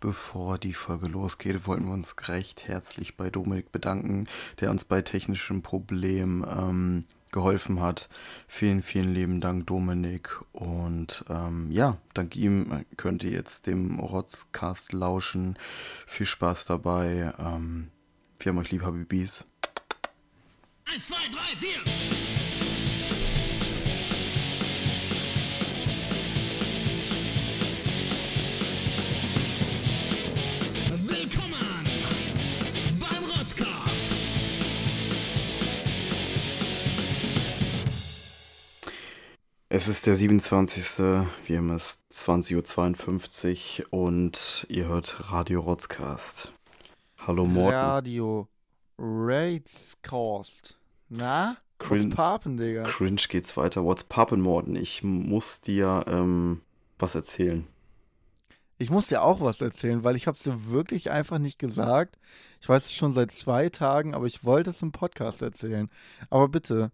Bevor die Folge losgeht, wollten wir uns recht herzlich bei Dominik bedanken, der uns bei technischen Problemen ähm, geholfen hat. Vielen, vielen lieben Dank, Dominik. Und ähm, ja, dank ihm könnt ihr jetzt dem Rotzcast lauschen. Viel Spaß dabei. Ähm, wir haben euch lieb, Habibis. 1, 2, 3, 4! Es ist der 27. Wir haben es 20.52 Uhr und ihr hört Radio Rotzcast. Hallo Morten. Radio Ratscast. Na? Crin What's poppin', Digga? Cringe geht's weiter. What's poppin', Morten? Ich muss dir ähm, was erzählen. Ich muss dir auch was erzählen, weil ich habe es dir wirklich einfach nicht gesagt. Ich weiß es schon seit zwei Tagen, aber ich wollte es im Podcast erzählen. Aber bitte,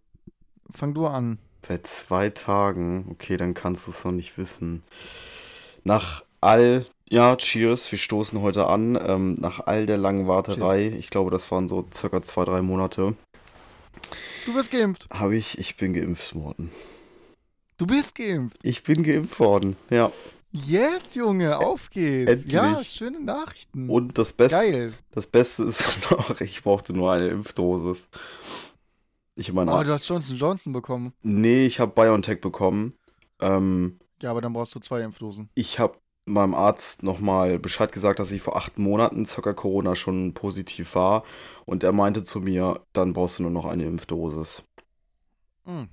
fang du an. Seit zwei Tagen. Okay, dann kannst du es noch nicht wissen. Nach all, ja, cheers, wir stoßen heute an. Ähm, nach all der langen Warterei, cheers. ich glaube, das waren so circa zwei, drei Monate. Du bist geimpft. Habe ich, ich bin geimpft worden. Du bist geimpft. Ich bin geimpft worden, ja. Yes, Junge, auf geht's. Endlich. Ja, schöne Nachrichten. Und das Beste, Geil. das Beste ist noch, ich brauchte nur eine Impfdosis. Ich meine, oh, du hast Johnson Johnson bekommen. Nee, ich habe BioNTech bekommen. Ähm, ja, aber dann brauchst du zwei Impfdosen. Ich habe meinem Arzt nochmal Bescheid gesagt, dass ich vor acht Monaten circa Corona schon positiv war. Und er meinte zu mir, dann brauchst du nur noch eine Impfdosis. Mhm.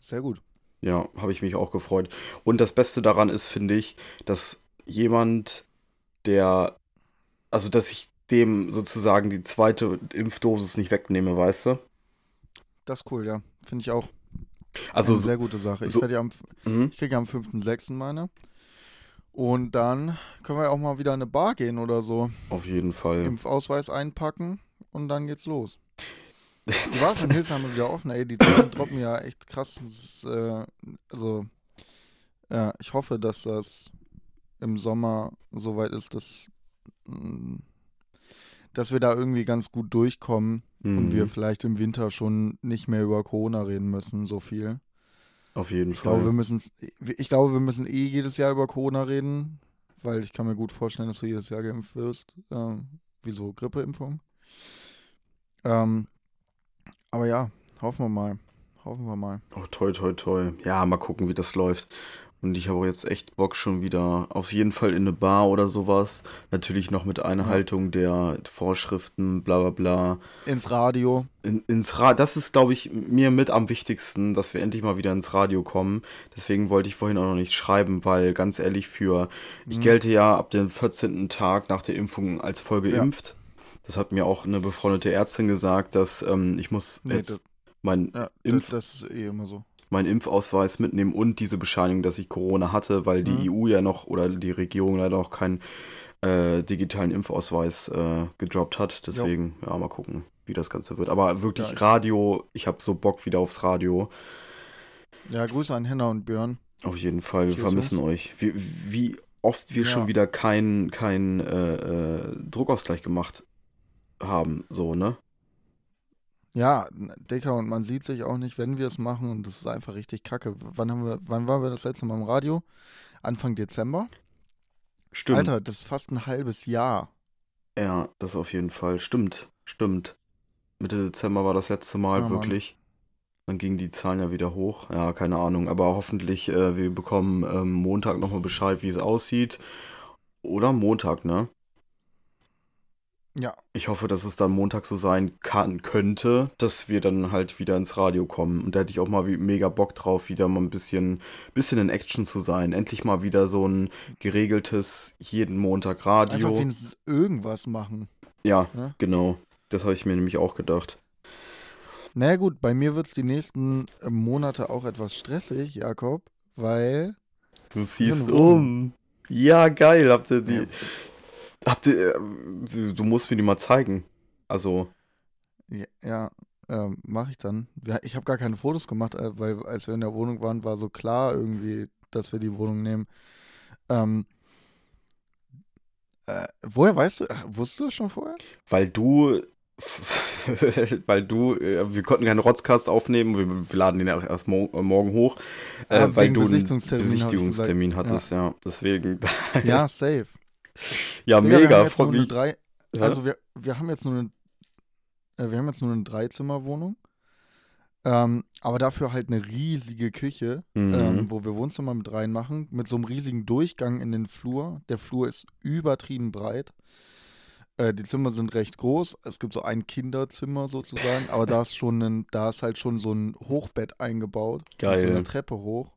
Sehr gut. Ja, habe ich mich auch gefreut. Und das Beste daran ist, finde ich, dass jemand, der, also dass ich dem sozusagen die zweite Impfdosis nicht wegnehme, weißt du? Das ist cool, ja. Finde ich auch. Also eine sehr gute Sache. Ich, so, ja am, mhm. ich kriege ja am 5.6. meine. Und dann können wir ja auch mal wieder in eine Bar gehen oder so. Auf jeden Fall. Impfausweis einpacken und dann geht's los. Die Bars in Hildesheim wieder offen, ey. Die Zahlen droppen ja echt krass. Ist, äh, also, ja, ich hoffe, dass das im Sommer soweit ist, dass, mm, dass wir da irgendwie ganz gut durchkommen mhm. und wir mhm. vielleicht im Winter schon nicht mehr über Corona reden müssen, so viel. Auf jeden ich Fall. Glaube, wir müssen, ich glaube, wir müssen eh jedes Jahr über Corona reden, weil ich kann mir gut vorstellen, dass du jedes Jahr geimpft wirst. Ähm, wie so Grippeimpfung. Ähm, aber ja, hoffen wir mal. Hoffen wir mal. Oh, toi, toi, toi. Ja, mal gucken, wie das läuft. Und ich habe jetzt echt Bock schon wieder auf jeden Fall in eine Bar oder sowas. Natürlich noch mit Einhaltung der Vorschriften, bla bla bla. Ins Radio. In, ins Ra das ist, glaube ich, mir mit am wichtigsten, dass wir endlich mal wieder ins Radio kommen. Deswegen wollte ich vorhin auch noch nicht schreiben, weil ganz ehrlich, für mhm. ich gelte ja ab dem 14. Tag nach der Impfung als voll geimpft. Ja. Das hat mir auch eine befreundete Ärztin gesagt, dass ähm, ich muss nee, jetzt mein ja, Impf. Das ist eh immer so meinen Impfausweis mitnehmen und diese Bescheinigung, dass ich Corona hatte, weil die mhm. EU ja noch oder die Regierung leider noch keinen äh, digitalen Impfausweis äh, gedroppt hat. Deswegen, jo. ja, mal gucken, wie das Ganze wird. Aber wirklich ja, ich Radio, ich habe so Bock wieder aufs Radio. Ja, Grüße an Henna und Björn. Auf jeden Fall, wir Cheers vermissen uns. euch. Wie, wie oft wir ja. schon wieder keinen kein, äh, äh, Druckausgleich gemacht haben, so, ne? Ja, Dicker, und man sieht sich auch nicht, wenn wir es machen und das ist einfach richtig kacke. Wann haben wir, wann waren wir das letzte Mal im Radio? Anfang Dezember? Stimmt. Alter, das ist fast ein halbes Jahr. Ja, das auf jeden Fall. Stimmt, stimmt. Mitte Dezember war das letzte Mal ja, wirklich. Dann gingen die Zahlen ja wieder hoch. Ja, keine Ahnung. Aber hoffentlich, äh, wir bekommen ähm, Montag nochmal Bescheid, wie es aussieht. Oder Montag, ne? Ja. Ich hoffe, dass es dann Montag so sein kann, könnte, dass wir dann halt wieder ins Radio kommen. Und da hätte ich auch mal mega Bock drauf, wieder mal ein bisschen, bisschen in Action zu sein. Endlich mal wieder so ein geregeltes, jeden Montag Radio. Einfach wenigstens irgendwas machen. Ja, ja? genau. Das habe ich mir nämlich auch gedacht. Na naja, gut, bei mir wird es die nächsten äh, Monate auch etwas stressig, Jakob, weil. Du siehst um. Ja, geil. Habt ihr die. Ja. Habt ihr, äh, du musst mir die mal zeigen. Also. Ja, ja äh, mache ich dann. Ich habe gar keine Fotos gemacht, äh, weil als wir in der Wohnung waren, war so klar irgendwie, dass wir die Wohnung nehmen. Ähm, Äh, woher weißt du? äh, Wusstest du das schon vorher? Weil du, weil du, äh, wir konnten keinen Rotzcast aufnehmen, wir, wir laden den ja erst mo morgen hoch, weil du einen Besichtigungstermin, hattest, ja. Deswegen, Ja, safe. Ja, Digga, wir mega, jetzt freut eine mich. drei? Also wir, wir haben jetzt nur eine, äh, wir haben jetzt nur eine Dreizimmerwohnung. Ähm, aber dafür halt eine riesige Küche, Mhm. ähm, wo wir Wohnzimmer mit reinmachen, mit so einem riesigen Durchgang in den Flur. Der Flur ist übertrieben breit. Äh, die Zimmer sind recht groß. Es gibt so ein Kinderzimmer sozusagen, aber da ist schon ein, da ist halt schon so ein Hochbett eingebaut. Mit so Geil. einer Treppe hoch.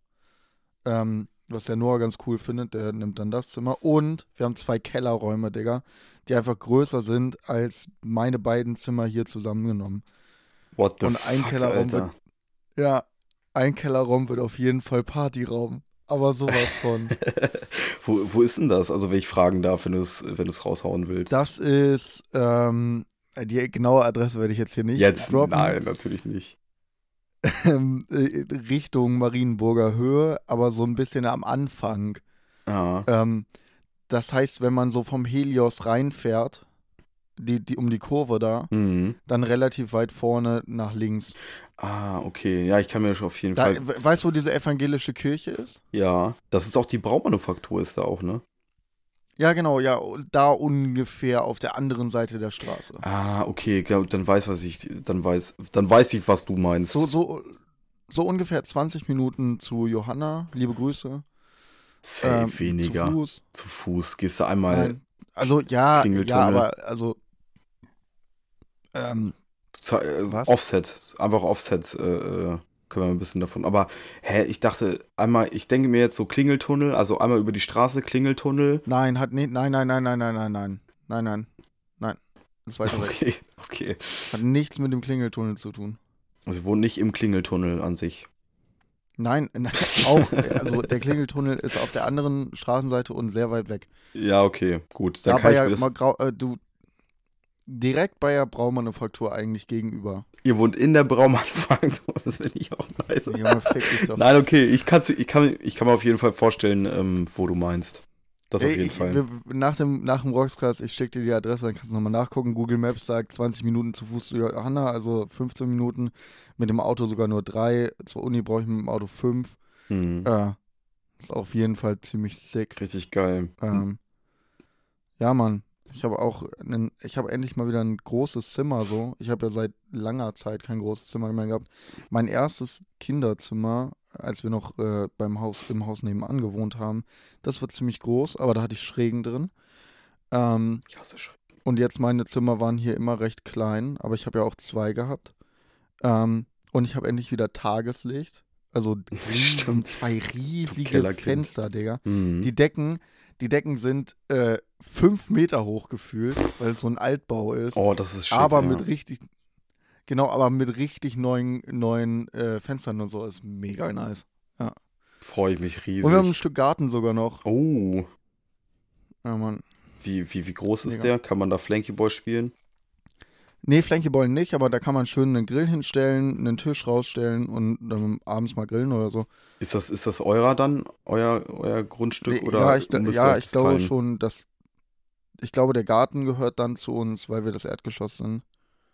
Ähm, was der Noah ganz cool findet, der nimmt dann das Zimmer. Und wir haben zwei Kellerräume, Digga, die einfach größer sind als meine beiden Zimmer hier zusammengenommen. What the und ein fuck, Kellerraum Alter. wird- Ja, ein Kellerraum wird auf jeden Fall Partyraum. Aber sowas von. wo, wo ist denn das? Also, wenn ich fragen darf, wenn du es wenn du's raushauen willst. Das ist, ähm, die genaue Adresse werde ich jetzt hier nicht Jetzt, droppen. nein, natürlich nicht. Ähm, äh, Richtung Marienburger Höhe, aber so ein bisschen am Anfang. Ja. Ähm, das heißt, wenn man so vom Helios reinfährt, die, die, um die Kurve da, Mhm. dann relativ weit vorne nach links. Ah, okay. Ja, ich kann mir schon auf jeden Da, Fall. we- weißt du, wo diese evangelische Kirche ist? Ja, das ist auch die Braumanufaktur, ist da auch, ne? Ja, genau, ja, da ungefähr auf der anderen Seite der Straße. Ah, okay, dann weiß was ich, dann weiß, dann weiß ich, was du meinst. So, so, so ungefähr 20 Minuten zu Johanna, liebe Grüße. Safe Ähm, weniger. Zu Fuß. Zu Fuß gehst du einmal. Nein. Also ja, ja, aber also ähm, äh, Was? Offset, einfach Offset, äh, äh, können wir ein bisschen davon. Aber, hä, ich dachte einmal, ich denke mir jetzt so Klingeltunnel, also einmal über die Straße Klingeltunnel. nein, hat nicht, nein, nein, nein, nein, nein, nein, nein, nein, nein, nein. Das weiter weg. Okay, okay. Hat nichts mit dem Klingeltunnel zu tun. Also wohnen nicht im Klingeltunnel an sich. Nein, nein auch, also der Klingeltunnel ist auf der anderen Straßenseite und sehr weit weg. Ja, okay, gut. Dann Da kann ich ja das, grau, äh, du direkt bei der Braumanufaktur eigentlich gegenüber. Ihr wohnt in der Braumanufaktur, das finde ich auch nice. Junge, fick dich doch. Nein, okay, ich, ich, kann, ich kann mir auf jeden Fall vorstellen, ähm, wo du meinst. Das auf Ey, jeden ich, Fall. wir, nach dem, nach dem Rockscast, ich schicke dir die Adresse, dann kannst du nochmal nachgucken. Google Maps sagt 20 Minuten zu Fuß zu Johanna, also 15 Minuten. Mit dem Auto sogar nur drei. Zur Uni brauche ich mit dem Auto fünf. Hm, Äh, ist auf jeden Fall ziemlich sick. Richtig geil. Ähm, ja, Mann. Ich habe auch, einen, ich habe endlich mal wieder ein großes Zimmer so. Ich habe ja seit langer Zeit kein großes Zimmer mehr gehabt. Mein erstes Kinderzimmer, als wir noch äh, beim Haus, im Haus nebenan gewohnt haben, das war ziemlich groß, aber da hatte ich Schrägen drin. Ähm, Ich hasse Schreck. und jetzt meine Zimmer waren hier immer recht klein, aber ich habe ja auch zwei gehabt. Ähm, und ich habe endlich wieder Tageslicht. Also riesen, zwei riesige. Fenster, Digga. Hm. Die Decken, die Decken sind äh, fünf Meter hoch gefühlt, weil es so ein Altbau ist. Oh, das ist schick, aber ja. mit richtig, genau, aber mit richtig neuen, neuen äh, Fenstern und so ist mega nice. Freue ich mich riesig. Und wir haben ein Stück Garten sogar noch. oh, Ja, Mann. wie, wie, wie groß ist Mega. der? Kann man da Flanky Boy spielen? Nee, Flankeball nicht, aber da kann man schön einen Grill hinstellen, einen Tisch rausstellen und dann abends mal grillen oder so. Ist das, ist das eurer dann? Euer, euer Grundstück? Nee, oder ja, ich, ja, ich glaube teilen? schon, dass. Ich glaube, der Garten gehört dann zu uns, weil wir das Erdgeschoss sind.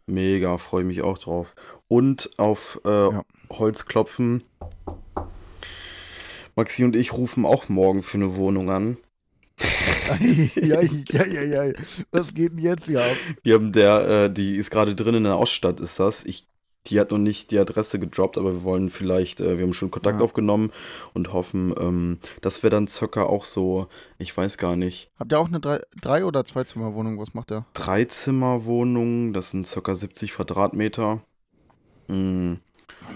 Mega, freue mich auch drauf. Und auf äh, Ja. Holz klopfen. Maxi und ich rufen auch morgen für eine Wohnung an. Ja, ja, ja, ja. Was geht denn jetzt hier ab? Wir haben der, äh, die ist gerade drin in der Ausstadt, ist das. Ich, die hat noch nicht die Adresse gedroppt, aber wir wollen vielleicht, äh, wir haben schon Kontakt Ja. aufgenommen und hoffen, ähm, dass wir dann circa auch so, ich weiß gar nicht, Habt ihr auch eine drei, drei oder Zweizimmerwohnung? Was macht der? Dreizimmerwohnung, das sind circa 70 Quadratmeter. Hm,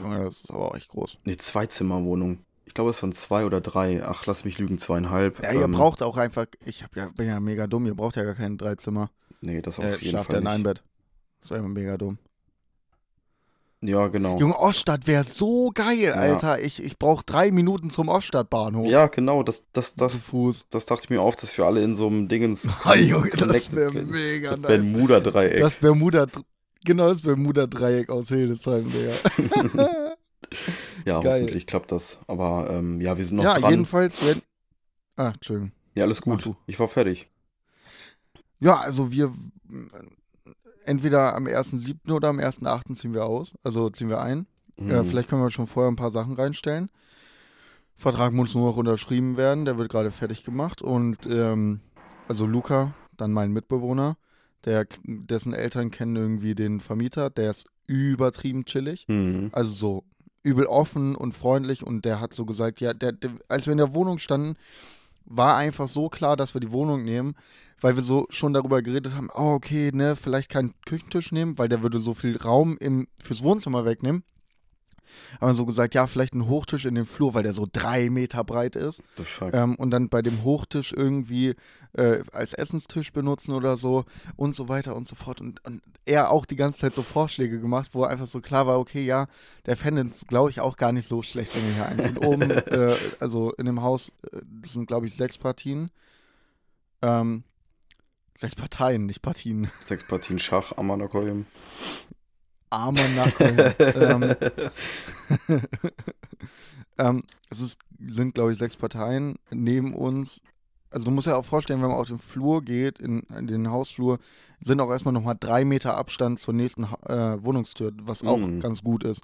Junge, das ist aber auch echt groß. nee, Zweizimmerwohnung. Ich glaube, es waren zwei oder drei. Ach, lass mich lügen, zweieinhalb. Ja, ihr Ähm, braucht auch einfach. Ich ja, bin ja mega dumm. Ihr braucht ja gar kein Dreizimmer. Nee, das auf Äh, jeden schlaft Fall ja in nicht. Bett. Das wäre immer mega dumm. Ja, genau. Junge, Oststadt wäre so geil, Alter. Ich, ich brauche drei Minuten zum Oststadtbahnhof. Ja, genau, das, das, Zu das, Fuß. das dachte ich mir auf, dass wir alle in so einem Dingens. Ah, Junge, das wäre mega Das nice. Bermuda-Dreieck. Das Bermuda, genau das Bermuda-Dreieck aus Hildesheim, Digga. Ja, geil. hoffentlich klappt das. Aber ähm, ja, wir sind noch ja, dran. jedenfalls, wenn. Ah, Entschuldigung. Ja, alles gut. Ich war fertig. Ja, also wir entweder am 1.7. oder am 1.8. ziehen wir aus. Also ziehen wir ein. Mhm. Äh, vielleicht können wir schon vorher ein paar Sachen reinstellen. Vertrag muss nur noch unterschrieben werden, der wird gerade fertig gemacht. Und ähm, also Luca, dann mein Mitbewohner, der, dessen Eltern kennen irgendwie den Vermieter, der ist übertrieben chillig. Mhm. Also so übel offen und freundlich und der hat so gesagt, ja, der, der, als wir in der Wohnung standen, war einfach so klar, dass wir die Wohnung nehmen, weil wir so schon darüber geredet haben, oh, okay, ne, vielleicht keinen Küchentisch nehmen, weil der würde so viel Raum im, fürs Wohnzimmer wegnehmen. Haben wir so gesagt, ja, vielleicht einen Hochtisch in den Flur, weil der so drei Meter breit ist. The fuck. Ähm, und dann bei dem Hochtisch irgendwie äh, als Essenstisch benutzen oder so und so weiter und so fort. Und, und er auch die ganze Zeit so Vorschläge gemacht, wo einfach so klar war, okay, ja, der fände es, glaube ich, auch gar nicht so schlecht, wenn wir hier einziehen. Oben, äh, also in dem Haus, äh, das sind, glaube ich, sechs Partien. Ähm, sechs Parteien, nicht Partien. Sechs Partien Schach, Amanakoyim. Armer Nacken. ähm, ähm, es ist, sind, glaube ich, sechs Parteien neben uns. Also du musst ja auch vorstellen, wenn man auf den Flur geht, in, in den Hausflur, sind auch erstmal nochmal drei Meter Abstand zur nächsten äh, Wohnungstür, was auch Mhm. ganz gut ist.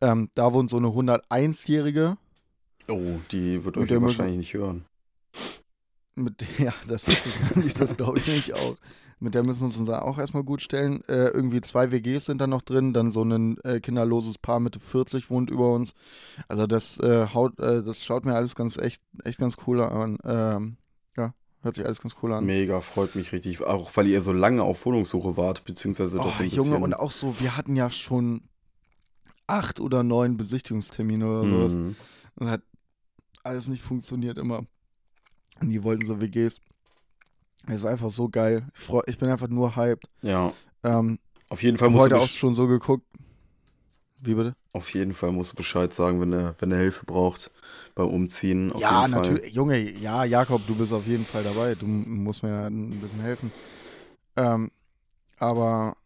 Ähm, da wohnt so eine 101-Jährige. Oh, die wird euch ja wahrscheinlich nicht hören. Mit, ja, das ist es nämlich, das glaube ich nicht auch. Mit der müssen wir uns dann auch erstmal gut stellen. Äh, irgendwie zwei WGs sind da noch drin, dann so ein äh, kinderloses Paar Mitte 40 wohnt über uns. Also das äh, haut, äh, das schaut mir alles ganz echt, echt ganz cool an. Ähm, ja, hört sich alles ganz cool an. Mega, freut mich richtig. Auch weil ihr so lange auf Wohnungssuche wart, beziehungsweise das Oh, ein. Junge, und auch so, wir hatten ja schon acht oder neun Besichtigungstermine oder sowas. Mhm. Und hat alles nicht funktioniert immer. Und die wollten so WGs. Das ist einfach so geil. Ich, freu, ich bin einfach nur hyped. Ja, Ähm, auf jeden Fall hab musst heute auch schon so geguckt. Wie bitte? auf jeden Fall musst du Bescheid sagen, wenn er wenn er Hilfe braucht beim Umziehen. Ja, natürlich. Junge, ja, Jakob, du bist auf jeden Fall dabei. Du musst mir ein bisschen helfen. Ähm, aber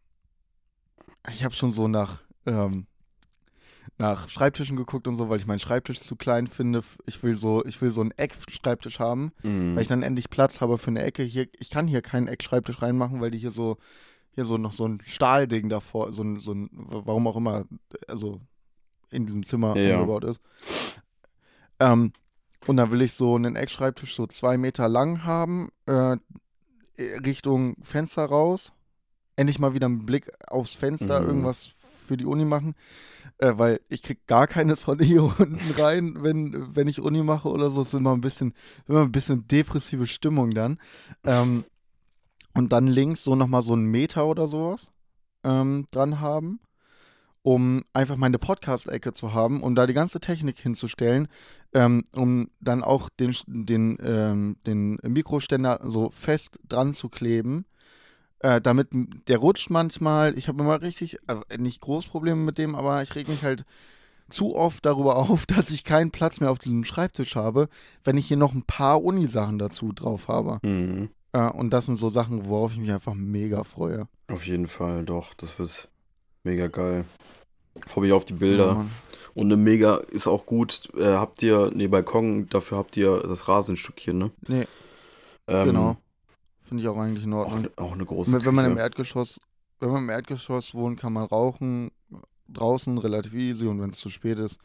ich habe schon so nach, ähm, nach Schreibtischen geguckt und so, weil ich meinen Schreibtisch zu klein finde. Ich will so, ich will so einen Eckschreibtisch haben, Mhm. weil ich dann endlich Platz habe für eine Ecke. Hier, ich kann hier keinen Eckschreibtisch reinmachen, weil die hier so, hier so noch so ein Stahlding davor, so ein, so ein, warum auch immer, also in diesem Zimmer Ja, eingebaut ist. Ähm, und dann will ich so einen Eckschreibtisch so zwei Meter lang haben, äh, Richtung Fenster raus. Endlich mal wieder einen Blick aufs Fenster, Mhm. irgendwas für die Uni machen. Äh, weil ich krieg gar keine Sonne hier unten rein, wenn, wenn ich Uni mache oder so. Es ist immer ein bisschen, immer ein bisschen depressive Stimmung dann. Ähm, und dann links so nochmal so einen Meter oder sowas ähm, dran haben, um einfach meine Podcast-Ecke zu haben, um da die ganze Technik hinzustellen, ähm, um dann auch den, den, ähm, den Mikroständer so fest dran zu kleben. Äh, damit der rutscht manchmal. Ich habe immer richtig, äh, nicht groß Probleme mit dem, aber ich reg mich halt zu oft darüber auf, dass ich keinen Platz mehr auf diesem Schreibtisch habe, wenn ich hier noch ein paar Uni-Sachen dazu drauf habe. Mhm. Äh, und das sind so Sachen, worauf ich mich einfach mega freue. Auf jeden Fall, doch. Das wird mega geil. Freue mich auf die Bilder. Ja. Und eine mega ist auch gut. Äh, habt ihr, nee, Balkon, dafür habt ihr das Rasenstückchen, ne? Nee, Ähm, genau. Finde ich auch eigentlich in Auch, Ordnung. ne- auch eine große Wenn, wenn man im. Erdgeschoss, wenn man im Erdgeschoss wohnt, kann man rauchen draußen relativ easy und wenn es zu spät ist.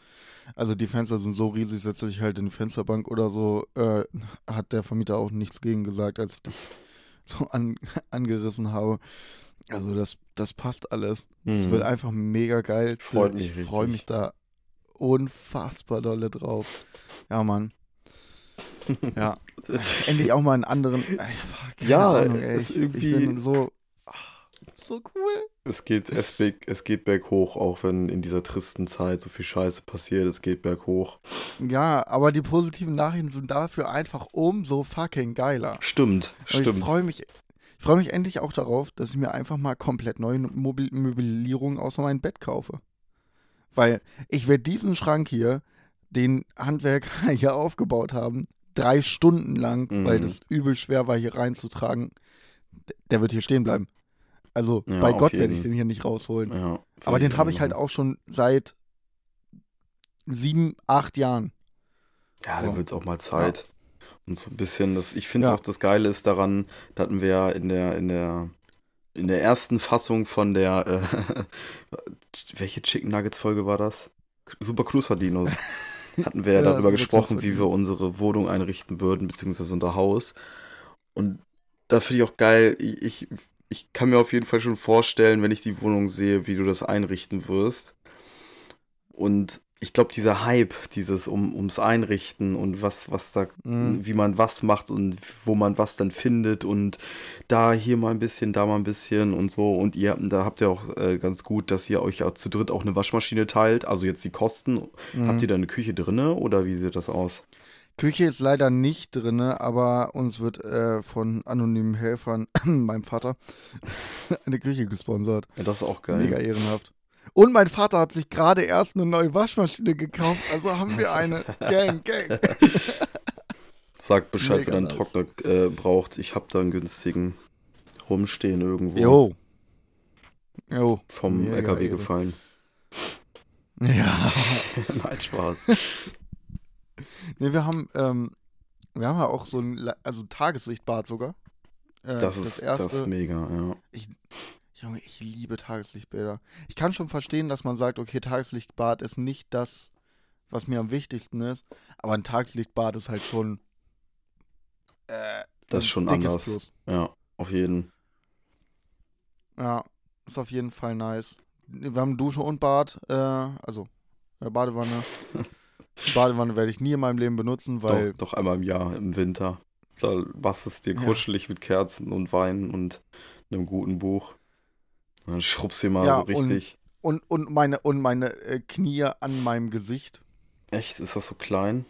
Also die Fenster sind so riesig, setze ich halt in die Fensterbank oder so, äh, hat der Vermieter auch nichts gegen gesagt, als ich das so an, angerissen habe. Also das, das passt alles. Es Mhm. wird einfach mega geil. Freut mich ich freue mich da unfassbar dolle drauf. Ja, Mann. Ja. Endlich auch mal einen anderen. Ey, keine Ja, Ahnung, ey. ist ich, irgendwie- ich bin so. So cool. Es geht, es, berg, es geht berghoch, auch wenn in dieser tristen Zeit so viel Scheiße passiert. Es geht berghoch. Ja, aber die positiven Nachrichten sind dafür einfach umso fucking geiler. Stimmt, ich stimmt. freue mich, ich freue mich endlich auch darauf, dass ich mir einfach mal komplett neue Mobil Möblierungen außer mein Bett kaufe. Weil ich werde diesen Schrank hier, den Handwerker hier aufgebaut haben, drei Stunden lang, Mhm. weil das übel schwer war, hier reinzutragen, der wird hier stehen bleiben. Also Ja, bei Gott werde ich den hier nicht rausholen. Ja, Aber den habe ich halt auch schon seit sieben, acht Jahren. Ja, So. da wird es auch mal Zeit. Und so ein bisschen, das, ich finde Ja. auch das Geile ist daran, da hatten wir ja in der, in der, in der ersten Fassung von der, äh, welche Chicken Nuggets Folge war das? Super Cruiser-Dinos. Hatten wir ja Ja, darüber gesprochen, wie wir unsere Wohnung einrichten würden, beziehungsweise unser Haus. Und da finde ich auch geil, ich, ich kann mir auf jeden Fall schon vorstellen, wenn ich die Wohnung sehe, wie du das einrichten wirst. Und ich glaube, dieser Hype, dieses um, ums Einrichten und was, was da, Mhm. wie man was macht und wo man was dann findet und da hier mal ein bisschen, da mal ein bisschen und so. Und ihr, da habt ihr auch äh, ganz gut, dass ihr euch zu dritt auch eine Waschmaschine teilt. Also jetzt die Kosten. Mhm. Habt ihr da eine Küche drinne oder wie sieht das aus? Küche ist leider nicht drin, aber uns wird äh, von anonymen Helfern, meinem Vater, eine Küche gesponsert. Ja, das ist auch geil. Mega ehrenhaft. Und mein Vater hat sich gerade erst eine neue Waschmaschine gekauft, also haben wir eine. Gang, gang. Sagt Bescheid, Mega wenn ihr einen nice. Trockner äh, braucht. Ich hab da einen günstigen rumstehen irgendwo. Jo. Jo. Vom Mega LKW Ehre. gefallen. Ja. Nein, Spaß. Nee, wir haben, ähm, wir haben ja auch so ein, also Tageslichtbad sogar. Äh, Das ist, das ist mega, ja. Junge, ich liebe Tageslichtbäder. Ich kann schon verstehen, dass man sagt, okay, Tageslichtbad ist nicht das, was mir am wichtigsten ist, aber ein Tageslichtbad ist halt schon äh, Das ist schon anders. Plus. Ja, auf jeden. Ja, ist auf jeden Fall nice. Wir haben Dusche und Bad, äh, also äh, Badewanne. Badewanne werde ich nie in meinem Leben benutzen, weil doch, doch einmal im Jahr im Winter. Da machst es dir Ja. kuschelig mit Kerzen und Wein und einem guten Buch. Dann schrubbst du mal Ja, so und- richtig. und, und meine und meine äh, Knie an meinem Gesicht. Echt? Ist das so klein?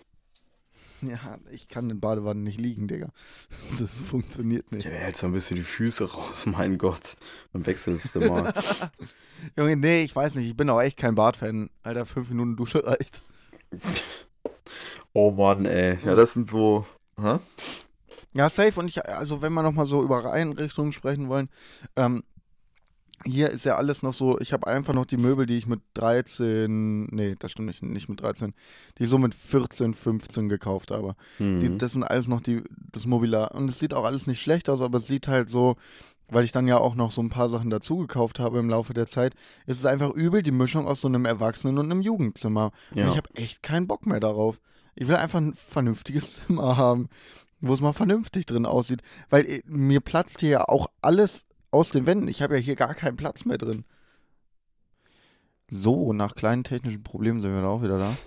Ja, ich kann in Badewanne nicht liegen, Digga. Das funktioniert nicht. Ja, der hält so ein bisschen die Füße raus, mein Gott. Dann wechselst du mal. Junge, nee, ich weiß nicht, ich bin auch echt kein Bad-Fan. Alter, fünf Minuten Dusche reicht. oh Mann, ey. Ja, das sind so. Hä? Ja, safe. Und ich, also wenn wir nochmal so über Einrichtungen sprechen wollen, ähm, hier ist ja alles noch so, ich habe einfach noch die Möbel, die ich mit 13, nee, das stimmt nicht, nicht mit 13, die ich so mit 14, 15 gekauft habe. Mhm. Die, das sind alles noch die, das Mobiliar. Und es sieht auch alles nicht schlecht aus, aber es sieht halt so, weil ich dann ja auch noch so ein paar Sachen dazu gekauft habe im Laufe der Zeit, ist es einfach übel die Mischung aus so einem Erwachsenen- und einem Jugendzimmer. Und ja. ich habe echt keinen Bock mehr darauf. Ich will einfach ein vernünftiges Zimmer haben, wo es mal vernünftig drin aussieht. Weil äh, mir platzt hier ja auch alles aus den Wänden. Ich habe ja hier gar keinen Platz mehr drin. So, nach kleinen technischen Problemen sind wir da auch wieder da.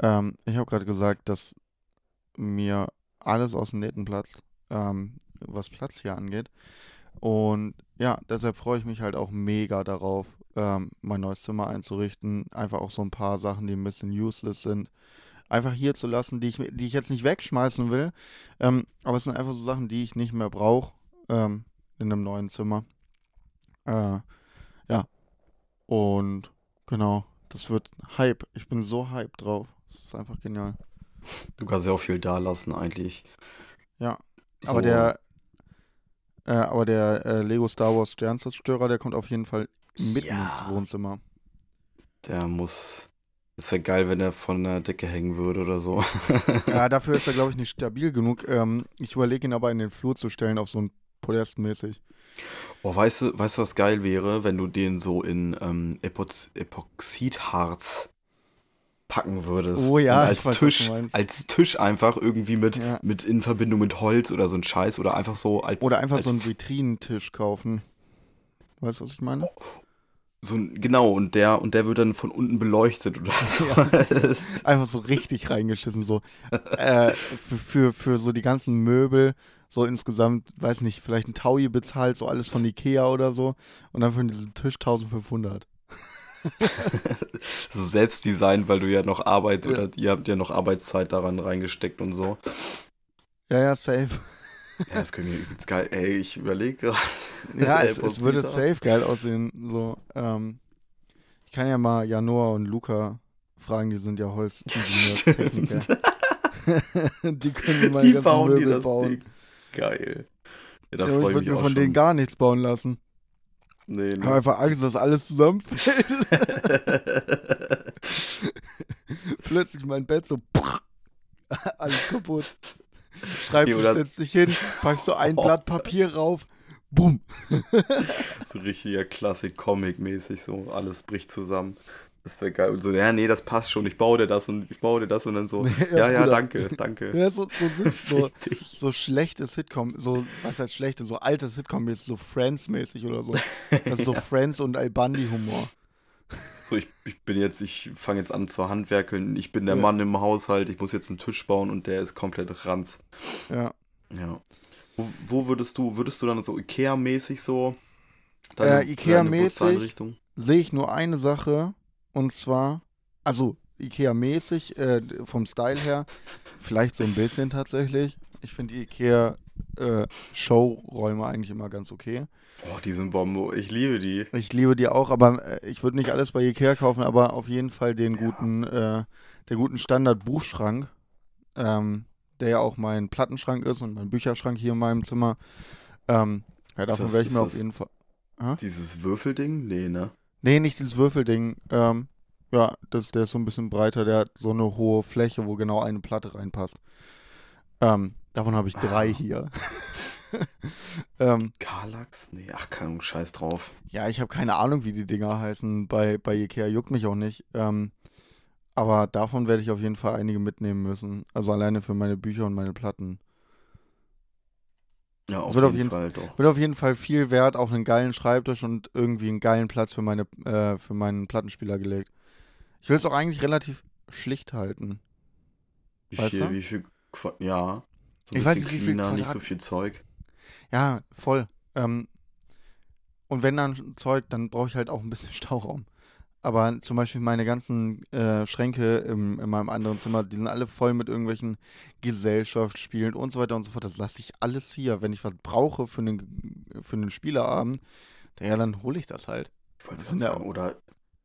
Ähm, ich habe gerade gesagt, dass mir alles aus den Nähten platzt, ähm, was Platz hier angeht. Und ja, deshalb freue ich mich halt auch mega darauf, ähm, mein neues Zimmer einzurichten. Einfach auch so ein paar Sachen, die ein bisschen useless sind, einfach hier zu lassen, die ich, die ich jetzt nicht wegschmeißen will. Ähm, aber es sind einfach so Sachen, die ich nicht mehr brauche ähm, in einem neuen Zimmer. Äh, ja. Und genau, das wird Hype. Ich bin so hype drauf. Das ist einfach genial. Du kannst ja auch viel da lassen, eigentlich. Ja, So, Aber der, äh, aber der äh, Lego Star Wars Sternzerstörer, der kommt auf jeden Fall mitten Ja. ins Wohnzimmer. Der muss. Es wäre geil, wenn er von der Decke hängen würde oder so. Ja, dafür ist er, glaube ich, nicht stabil genug. Ähm, ich überlege ihn aber in den Flur zu stellen, auf so ein Podest mäßig. Oh, weißt du, weißt was geil wäre, wenn du den so in ähm, Epox Epoxidharz packen würdest? Oh ja, Und als weiß, Tisch, als Tisch einfach irgendwie mit, Ja. mit in Verbindung mit Holz oder so ein Scheiß oder einfach so als Oder einfach als so einen Vitrinentisch kaufen. Weißt du, was ich meine? So ein, genau und der und der wird dann von unten beleuchtet oder so. Einfach so richtig reingeschissen, so. äh, für, für, für so die ganzen Möbel, so insgesamt, weiß nicht, vielleicht ein Taui bezahlt, so alles von Ikea oder so. Und dann für diesen Tisch 1500. so Selbstdesign, weil du ja noch Arbeit Ja. oder ihr habt ja noch Arbeitszeit daran reingesteckt und so. Ja, ja, safe. Ja, das wir übelst geil. Ey, ich überlege gerade. Ja, es, es würde safe geil aussehen. So, ähm, ich kann ja mal Januar und Luca fragen, die sind ja Holzingenieurstechniker. die können mir meine Die ganzen bauen Möbel das bauen. Ding. Geil. Ja, da Ja, ich freue ich würde mir von schon. denen gar nichts bauen lassen. Nee, Ich nee. habe einfach Angst, dass alles zusammenfällt. Plötzlich mein Bett so, alles kaputt. Schreibtisch, oder- setzt dich hin, packst du ein Blatt Papier rauf, bumm. So richtiger Klassik-Comic-mäßig, so alles bricht zusammen. Das wäre geil. Und so, ja, nee, das passt schon, ich baue dir das und ich baue dir das und dann so, Ja, ja, ja, danke, danke. Ja, so, so so, so schlechte Sitcom, so, was heißt schlechte, so alte Sitcom, jetzt so Friends-mäßig oder so. Das ist so Friends und Al-Bandi-Humor. So, ich, ich bin jetzt, ich fange jetzt an zu handwerkeln, ich bin der Ja. Mann im Haushalt, ich muss jetzt einen Tisch bauen und der ist komplett ranz. Ja. Ja. Wo, wo würdest du, würdest du dann so Ikea-mäßig so? Äh, Ikea-mäßig? Putzeinrichtung? Sehe ich nur eine Sache, und zwar, also Ikea-mäßig, äh, vom Style her, vielleicht so ein bisschen tatsächlich. Ich finde die Ikea-Showräume eigentlich immer ganz okay. Oh, die sind Bombe. Ich liebe die. Ich liebe die auch, aber äh, ich würde nicht alles bei Ikea kaufen, aber auf jeden Fall den guten, äh, der guten Standard-Buchschrank, ähm, der ja auch mein Plattenschrank ist und mein Bücherschrank hier in meinem Zimmer. Ähm, ja, davon werde ich mir auf jeden Fall. Dieses Würfelding? Nee, ne? Nee, nicht dieses Würfelding. Ähm, ja, das, der ist so ein bisschen breiter, der hat so eine hohe Fläche, wo genau eine Platte reinpasst. Ähm, davon habe ich drei Ah. hier. ähm, Karlax? Nee, ach, keine Ahnung, scheiß drauf. ja, ich habe keine Ahnung, wie die Dinger heißen. Bei, bei Ikea juckt mich auch nicht. Ähm, aber davon werde ich auf jeden Fall einige mitnehmen müssen. Also alleine für meine Bücher und meine Platten. Ja, auf wird jeden, auf jeden Fall doch. Wird auf jeden Fall viel Wert auf einen geilen Schreibtisch und irgendwie einen geilen Platz für, meine, äh, für meinen Plattenspieler gelegt. Ich will es auch eigentlich relativ schlicht halten. Wie weißt viel, du? wie viel, ja. So ein Ich weiß nicht, wie viel cleaner, nicht so Quadrat- viel Zeug. Ja, voll. Ähm, und wenn dann Zeug, dann brauche ich halt auch ein bisschen Stauraum. Aber zum Beispiel meine ganzen äh, Schränke im, in meinem anderen Zimmer, die sind alle voll mit irgendwelchen Gesellschaftsspielen und so weiter und so fort. Das lasse ich alles hier. Wenn ich was brauche für einen, für einen Spieleabend, ja, dann hole ich das halt. Ich wollte Das sind ja- sagen, oder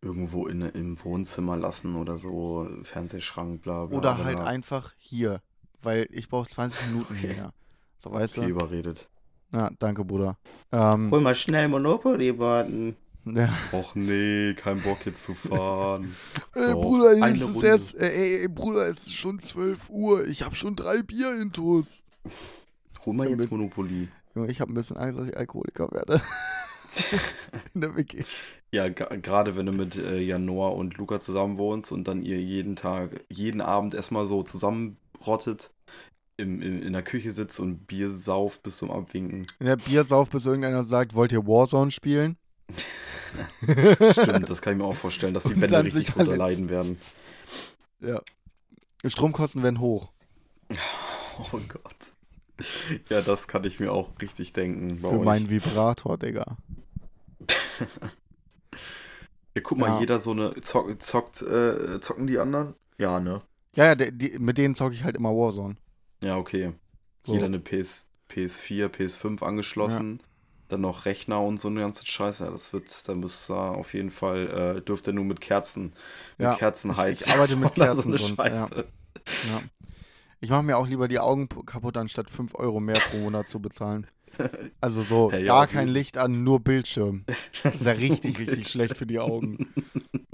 irgendwo in, im Wohnzimmer lassen oder so, Fernsehschrank, bla bla. Oder bla, halt einfach hier. Weil ich brauche 20 Minuten Okay. hier. So, weißt Okay, du? überredet. Ja, danke, Bruder. Ähm, Hol mal schnell Monopoly-Button. ja. Och nee, kein Bock jetzt zu fahren. Ey, Doch, Bruder, es ist Runde. erst, ey, ey, Bruder, es ist schon 12 Uhr. Ich habe schon drei Bier intus. Hol mal jetzt bisschen- Monopoly. Junge, ich habe ein bisschen Angst, dass ich Alkoholiker werde. In der WG. Ja, gerade wenn du mit äh, Janor und Luca zusammen wohnst und dann ihr jeden Tag, jeden Abend erstmal so zusammenrottet, im, im, in der Küche sitzt und Bier sauft bis zum Abwinken. In der Biersauf, bis irgendeiner sagt, wollt ihr Warzone spielen? Stimmt, das kann ich mir auch vorstellen, dass die Und Wände richtig drunter leiden werden. Ja. Stromkosten werden hoch. Oh Gott. Ja, das kann ich mir auch richtig denken. Für euch. meinen Vibrator, Digga. Ja, guck mal, Ja. jeder so eine. Zock, zockt, äh, zocken die anderen? Ja, ne? Ja, ja, der, die, mit denen zocke ich halt immer Warzone. Ja, okay. So. Jeder eine PS, PS4, PS5 angeschlossen. Dann noch Rechner und so eine ganze Scheiße. Ja, Das wird, da muss da auf jeden Fall, äh, dürfte nur mit Kerzen, Ja, mit Kerzen heizen. ich arbeite mit Kerzen sonst, ja. Ja. Ich mache mir auch lieber die Augen kaputt, anstatt 5 Euro mehr pro Monat zu bezahlen. Also so, Hey, ja, gar kein Licht an, nur Bildschirm. Das ist ja richtig, richtig schlecht für die Augen.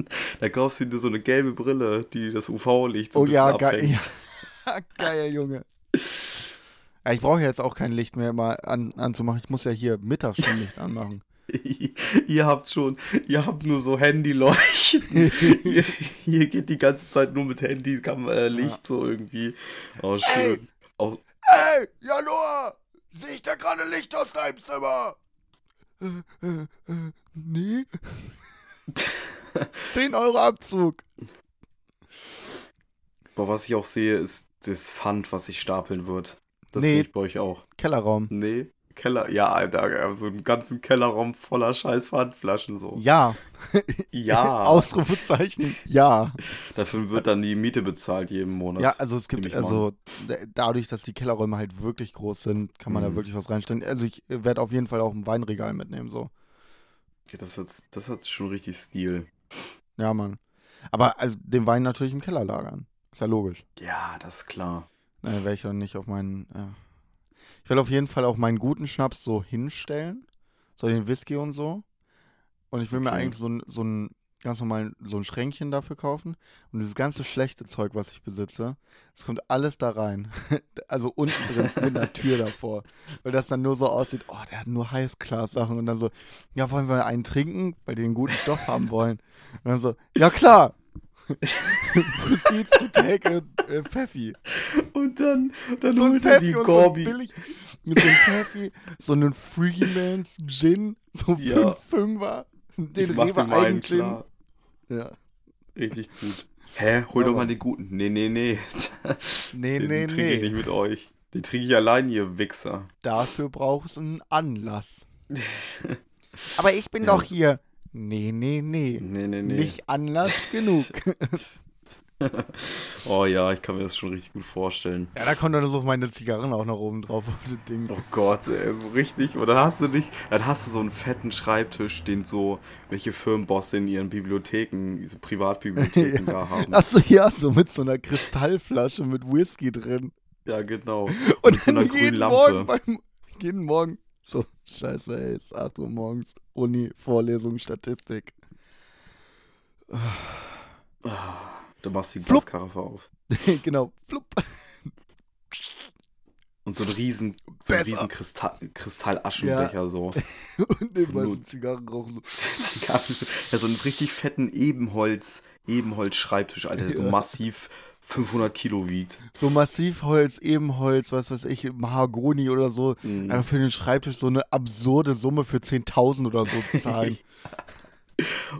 Da kaufst du dir so eine gelbe Brille, die das UV-Licht so Oh ein bisschen ja, geil. abfängt. Ja. geil, Junge. Ja, ich brauche ja jetzt auch kein Licht mehr mal an, anzumachen. Ich muss ja hier mittags schon Licht anmachen. ihr habt schon, ihr habt nur so Handyleuchten. hier, hier geht die ganze Zeit nur mit Handy, kam, äh, Licht so irgendwie. Oh, schön. Auch, Ey, Januar! Sehe ich da gerade Licht aus deinem Zimmer? Äh, äh, äh, nee. 10 Euro Abzug. aber was ich auch sehe, ist das Pfand, was sich stapeln wird. Das Nee. sehe ich bei euch auch. Kellerraum. Nee, Keller, ja, Alter, so einen ganzen Kellerraum voller scheiß Pfandflaschen so. Ja. Ja, Ausrufezeichen. Ja. dafür wird dann die Miete bezahlt jeden Monat. Ja, also es gibt, also dadurch, dass die Kellerräume halt wirklich groß sind, kann man da Mhm. wirklich was reinstellen. Also ich werde auf jeden Fall auch ein Weinregal mitnehmen, so. Okay, das, hat, das hat schon richtig Stil. Ja, Mann. Aber also den Wein natürlich im Keller lagern. Ist ja logisch. Ja, das ist klar. Da werde ich dann nicht auf meinen. Ja. Ich werde auf jeden Fall auch meinen guten Schnaps so hinstellen. So den Whisky und so. Und ich will mir Okay. eigentlich so so ein ganz normal so ein Schränkchen dafür kaufen. Und dieses ganze schlechte Zeug, was ich besitze, das kommt alles da rein. also unten drin mit einer Tür davor. Weil das dann nur so aussieht, oh, der hat nur High-Class-Sachen. Und dann so, ja, wollen wir einen trinken, weil die einen guten Stoff haben wollen. Und dann so, ja klar. Proceeds to take a, a Pfeffi. Und dann, dann So ein holt er Pfeffi die und so ein Gorbi. billig, mit so einem Pfeffi, so einen Freemans Gin, so Ja. fünf Fünfer, den Rewe Eigengin. klar. Ja. Richtig gut. Hä? Hol Ja, doch mal den guten. Nee, nee, nee. Nee, Den nee, trinke ich nee. nicht mit euch. Den trinke ich allein, ihr Wichser. Dafür brauchst du einen Anlass. Aber ich bin Ja. doch hier. Nee, nee, nee. Nee, nee, nee. Nicht Anlass genug. Oh ja, ich kann mir das schon richtig gut vorstellen. ja, da kommt dann so meine Zigarren auch noch oben drauf auf das Ding. Oh Gott, ey, so richtig. Oder hast du nicht, dann hast du so einen fetten Schreibtisch, den so welche Firmenbosse in ihren Bibliotheken, diese Privatbibliotheken da haben. Achso, ja, so mit so einer Kristallflasche mit Whisky drin. Ja, genau. Und Mit so dann einer grünen jeden Lampe. Morgen, beim, jeden Morgen, so, scheiße, ey, jetzt 8 Uhr morgens, Uni, Vorlesung, Statistik. Du machst die. Glaskaraffe auf. genau, flupp. Und so ein riesen, so ein riesen Kristall, Kristallaschenbecher so. Und nebenbei so Nur- Zigarren rauchen. So. ja, so einen richtig fetten Ebenholz, Ebenholz-Schreibtisch, Alter, der Ja. massiv 500 Kilo wiegt. so Massivholz, Ebenholz, was weiß ich, Mahagoni oder so. Mhm. Einfach für den Schreibtisch so eine absurde Summe für 10.000 oder so zahlen.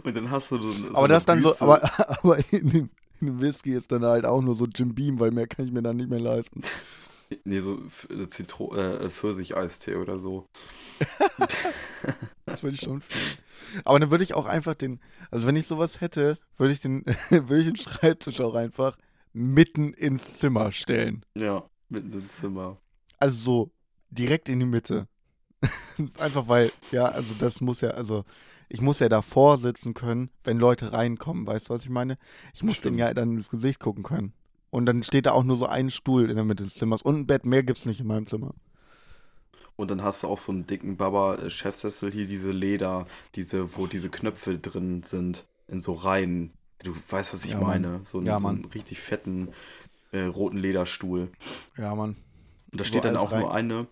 Und dann hast du so, so aber das dann so, aber, aber in, dem, in dem Whisky ist dann halt auch nur so Jim Beam, weil mehr kann ich mir dann nicht mehr leisten. Nee, so äh, Zitro äh, Pfirsich-Eistee oder so. Das würde ich schon fühlen. Aber dann würde ich auch einfach den, also wenn ich sowas hätte, würde ich den, würde ich den Schreibtisch auch einfach mitten ins Zimmer stellen. Ja, mitten ins Zimmer. Also so direkt in die Mitte. einfach weil, ja, also das muss ja, also ich muss ja davor sitzen können, wenn Leute reinkommen, weißt du, was ich meine? Ich muss Stimmt. denen ja dann ins Gesicht gucken können. Und dann steht da auch nur so ein Stuhl in der Mitte des Zimmers und ein Bett, mehr gibt's nicht in meinem Zimmer. Und dann hast du auch so einen dicken Baba-Chefsessel hier, diese Leder, diese, wo diese Knöpfe drin sind, in so Reihen. Du weißt, was ich Ja, meine. So, einen- Ja, so einen richtig fetten äh, roten Lederstuhl. Ja, Mann. Und da steht dann alles auch nur rein. eine,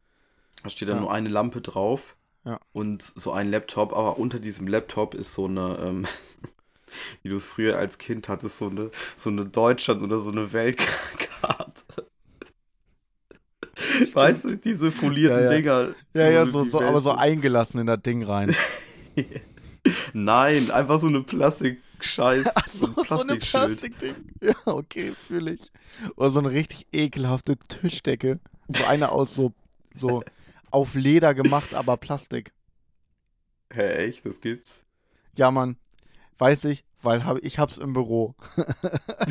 da steht dann Ja. nur eine Lampe drauf. Ja. Und so ein Laptop, aber unter diesem Laptop ist so eine, ähm, wie du es früher als Kind hattest, so eine, so eine Deutschland- oder so eine Weltkarte. Weißt du, diese folierten Ja, ja. Dinger. Ja, ja, so, so, Welt aber so eingelassen in das Ding rein. Nein, einfach so eine Plastik-Scheiß. Ach so, so eine Plastikding. Ja, okay, fühle ich. Oder so eine richtig ekelhafte Tischdecke. So eine aus so, so auf Leder gemacht, aber Plastik. Hä, echt? Das gibt's? Ja, Mann. Weiß ich, weil hab, ich hab's im Büro.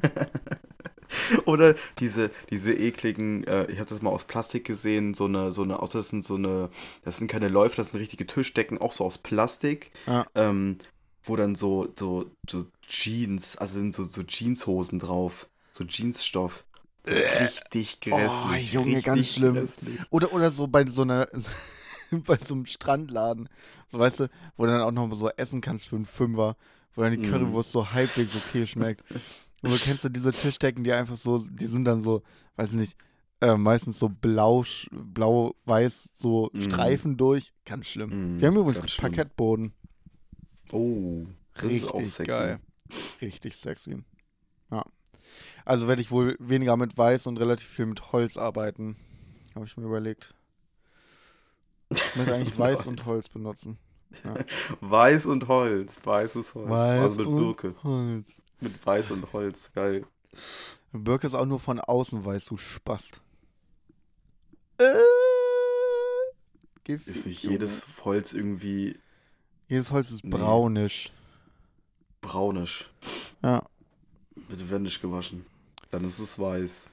Oder diese, diese ekligen, äh, ich habe das mal aus Plastik gesehen, so eine, so eine, außer das sind so eine, das sind keine Läufe, das sind richtige Tischdecken, auch so aus Plastik, Ja. ähm, wo dann so, so, so Jeans, also sind so, so Jeanshosen drauf, so Jeansstoff. So richtig grässlich. Oh, Junge, ganz schlimm. grässlich. Oder, oder so bei so einer, bei so einem Strandladen. So, weißt du, wo du dann auch noch so essen kannst für einen Fünfer. Wo dann die Mhm. Currywurst so halbwegs okay schmeckt. Und du kennst du diese Tischdecken, die einfach so, die sind dann so, weiß ich nicht, äh, meistens so blau, blau-weiß, so Mhm. Streifen durch. Ganz schlimm. Mhm, Wir haben übrigens schlimm. Parkettboden. Oh, Richtig sexy. geil. Richtig sexy. Ja. Also werde ich wohl weniger mit Weiß und relativ viel mit Holz arbeiten. Habe ich mir überlegt. Ich möchte eigentlich Weiß und. Holz benutzen. Weiß und Holz, weißes Holz. Weiß also mit Birke. Holz. Mit Weiß und Holz, geil. Birke ist auch nur von außen weiß, du Spast. Äh, Gift, Ist nicht Junge. jedes Holz irgendwie Jedes Holz ist Nee. braunisch. Bitte werden nicht gewaschen. Dann ist es weiß.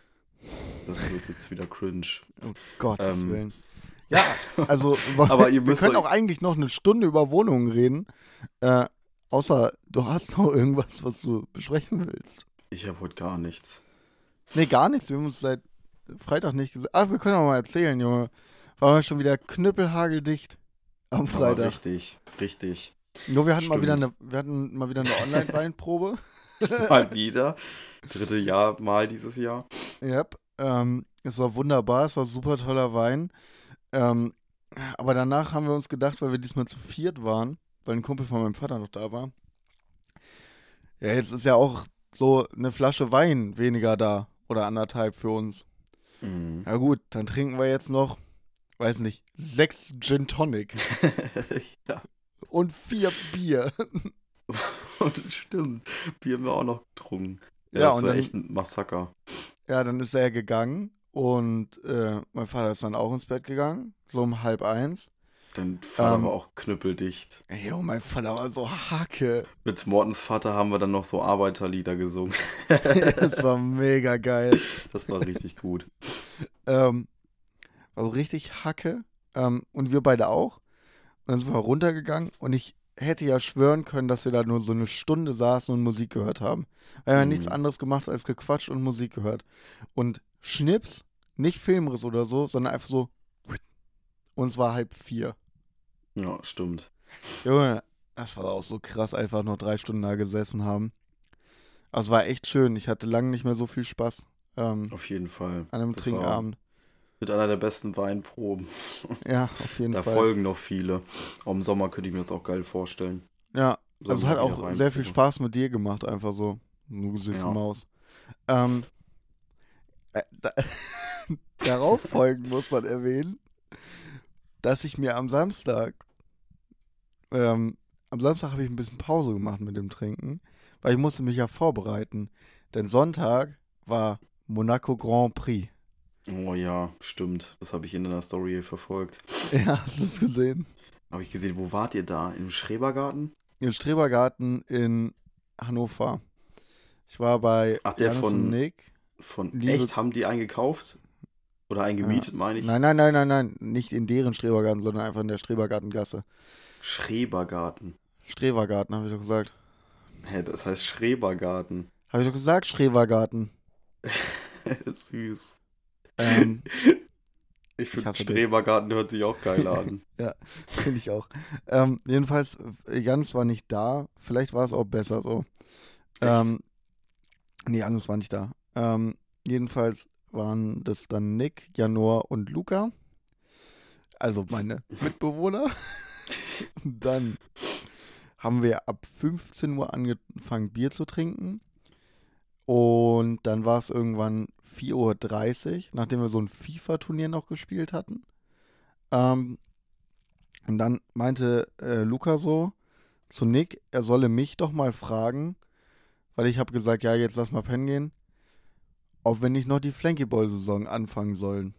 Das wird jetzt wieder cringe. Um Gottes Ähm. Willen. Ja, also Aber wir- ihr wir können auch eigentlich noch eine Stunde über Wohnungen reden. Äh, außer du hast noch irgendwas, was du besprechen willst. Ich habe heute gar nichts. Nee, gar nichts. Wir haben uns seit Freitag nicht gesagt. Ach, wir können auch mal erzählen, Junge. Waren wir schon wieder knüppelhageldicht am Aber Freitag. richtig, richtig. Nur wir hatten mal Stimmt. wieder eine, wir hatten mal wieder eine Online-Weinprobe. Mal wieder. Dritte Jahr mal dieses Jahr. Yep. Ähm, es war wunderbar, es war super toller Wein. Ähm, aber danach haben wir uns gedacht, weil wir diesmal zu viert waren, weil ein Kumpel von meinem Vater noch da war. Ja, jetzt ist ja auch so eine Flasche Wein weniger da oder anderthalb für uns. Mhm. Ja gut, dann trinken wir jetzt noch, weiß nicht, sechs Gin Tonic ja, und vier Bier. und stimmt. Bier haben wir auch noch getrunken. Ja, Ja, das und war dann- echt ein Massaker. Ja, dann ist er gegangen und äh, mein Vater ist dann auch ins Bett gegangen, so um halb eins. Dein Vater Ähm, war auch knüppeldicht. Ey, Jo, mein Vater war so hacke. Mit Mortens Vater haben wir dann noch so Arbeiterlieder gesungen. das war mega geil. Das war richtig gut. Ähm, war so richtig hacke. Ähm, und wir beide auch. Und dann sind wir runtergegangen und ich hätte ja schwören können, dass wir da nur so eine Stunde saßen und Musik gehört haben. Wir haben ja Mhm. nichts anderes gemacht als gequatscht und Musik gehört. Und Schnips, nicht Filmriss oder so, sondern einfach so. Und es war halb vier. Ja, stimmt. Junge, das war auch so krass, einfach noch drei Stunden da gesessen haben. Es war echt schön. Ich hatte lange nicht mehr so viel Spaß ähm, Auf jeden Fall. an einem Das Trinkabend. Mit einer der besten Weinproben. Ja, auf jeden Da Fall. folgen noch viele. Auch Im Sommer könnte ich mir das auch geil vorstellen. Ja, also es hat auch sehr viel. Spaß mit dir gemacht, einfach so. Du süße Ja. Maus. Ähm, äh, da, darauf folgend muss man erwähnen, dass ich mir am Samstag, ähm, am Samstag habe ich ein bisschen Pause gemacht mit dem Trinken, weil ich musste mich ja vorbereiten. Denn Sonntag war Monaco Grand Prix. Oh ja, stimmt. Das habe ich in deiner Story verfolgt. Ja, hast du es gesehen? Habe ich gesehen, wo wart ihr da? Im Schrebergarten? Im Strebergarten in Hannover. Ich war bei Ach, der Janis von- Nick. Von Liebe- echt? Haben die eingekauft? Oder eingemietet, meine ich? Nein, nein, nein, nein, nein. Nicht in deren Strebergarten, sondern einfach in der Strebergartengasse. Schrebergarten. Strebergarten, habe ich doch gesagt. Hä, das heißt Schrebergarten. Habe ich doch gesagt, Strebergarten. Süß. Ähm, Ich finde. Strebergarten hört sich auch geil an. Finde ich auch. Ähm, jedenfalls, äh, Jans war nicht da. Vielleicht war es auch besser so. Ähm, nee, Jans war nicht da. Ähm, jedenfalls waren das dann Nick, Janor und Luca. Also meine Mitbewohner. Dann haben wir ab 15 Uhr angefangen, Bier zu trinken. Und dann war es irgendwann 4.30 Uhr, nachdem wir so ein FIFA-Turnier noch gespielt hatten. Ähm, und dann meinte äh, Luca so zu Nick, er solle mich doch mal fragen, weil ich habe gesagt, ja, jetzt lass mal pennen gehen, ob wir nicht noch die Flankyball-Saison anfangen sollen.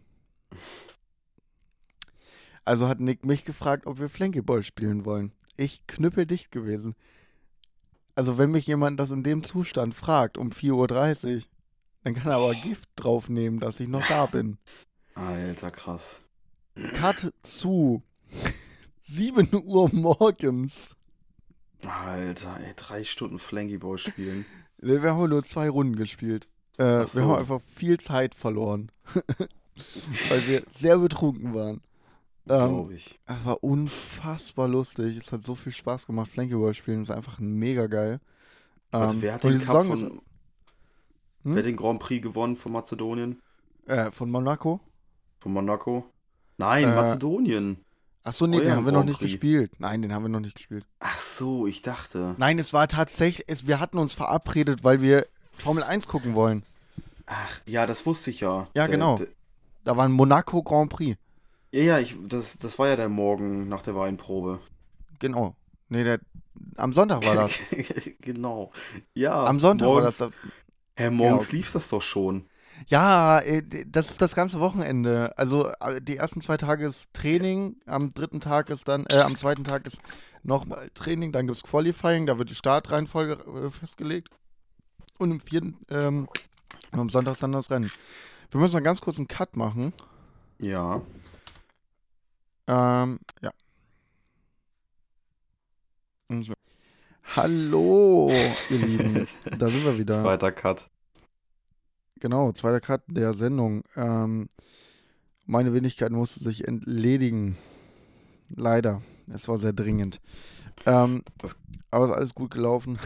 Also hat Nick mich gefragt, ob wir Flankyball spielen wollen. Ich knüppeldicht gewesen. Also wenn mich jemand das in dem Zustand fragt, um 4.30 Uhr, dann kann er aber Gift draufnehmen, dass ich noch da bin. Alter, krass. Cut zu 7 Uhr morgens. Alter, ey, drei Stunden Flankyball spielen. Wir haben nur zwei Runden gespielt. Äh, so. Wir haben einfach viel Zeit verloren. Weil wir sehr betrunken waren. Ähm, Glaube ich. es war unfassbar lustig. Es hat so viel Spaß gemacht. Flankyball spielen ist einfach mega geil. Warte, Ähm, wer hat den Cup von, ist wer Hm? hat den Grand Prix gewonnen von Mazedonien? äh, von Monaco. Von Monaco? Nein, Äh, Mazedonien. Achso, nee, den Euer haben wir noch nicht gespielt. Nein, den haben wir noch nicht gespielt. Ach so, ich dachte. Nein, es war tatsächlich, es, wir hatten uns verabredet, weil wir Formel 1 gucken wollen. Ach, ja, das wusste ich ja. Ja, Der- genau. der- Da war ein Monaco Grand Prix. Ja, ja, ich, das, das war ja der Morgen nach der Weinprobe. Genau. Nee, der, am Sonntag war das. genau. Ja. Am Sonntag morgens, war das. Hä, morgens okay. lief das doch schon. Ja, äh, das ist das ganze Wochenende. Also äh, die ersten zwei Tage ist Training, am dritten Tag ist dann, äh, am zweiten Tag ist nochmal Training, dann gibt es Qualifying, da wird die Startreihenfolge äh, festgelegt. Und im vierten, ähm, am Sonntag ist dann das Rennen. Wir müssen mal ganz kurz einen Cut machen. Ja. Ähm, ja. So. Hallo, ihr Lieben. Da sind wir wieder. Zweiter Cut. Genau, zweiter Cut der Sendung. Ähm, meine Wenigkeit musste sich entledigen. Leider. Es war sehr dringend. Ähm, Das- aber ist alles gut gelaufen.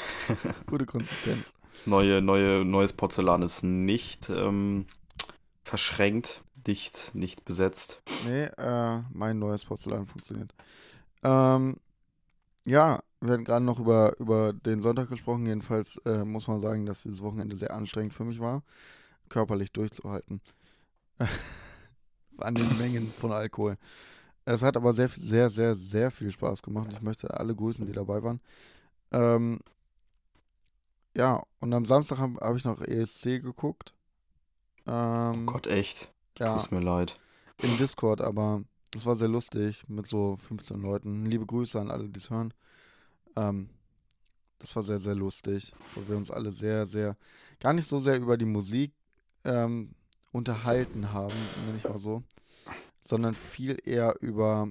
Gute Konsistenz. Neue, neue, neues Porzellan ist nicht ähm, verschränkt, nicht, nicht besetzt. Nee, äh, mein neues Porzellan funktioniert. Ähm, ja, wir hatten gerade noch über, über den Sonntag gesprochen. Jedenfalls äh, muss man sagen, dass dieses Wochenende sehr anstrengend für mich war, körperlich durchzuhalten. An den Mengen von Alkohol. Es hat aber sehr, sehr, sehr, sehr viel Spaß gemacht. Ich möchte alle grüßen, die dabei waren. Ähm, ja, und am Samstag habe hab ich noch ESC geguckt. Ähm, Gott, echt. Ja, Tut mir leid. im Discord, aber das war sehr lustig mit so 15 Leuten. Liebe Grüße an alle, die es hören. Ähm, das war sehr, sehr lustig, wo wir uns alle sehr, sehr, gar nicht so sehr über die Musik ähm, unterhalten haben, nenne ich mal so, sondern viel eher über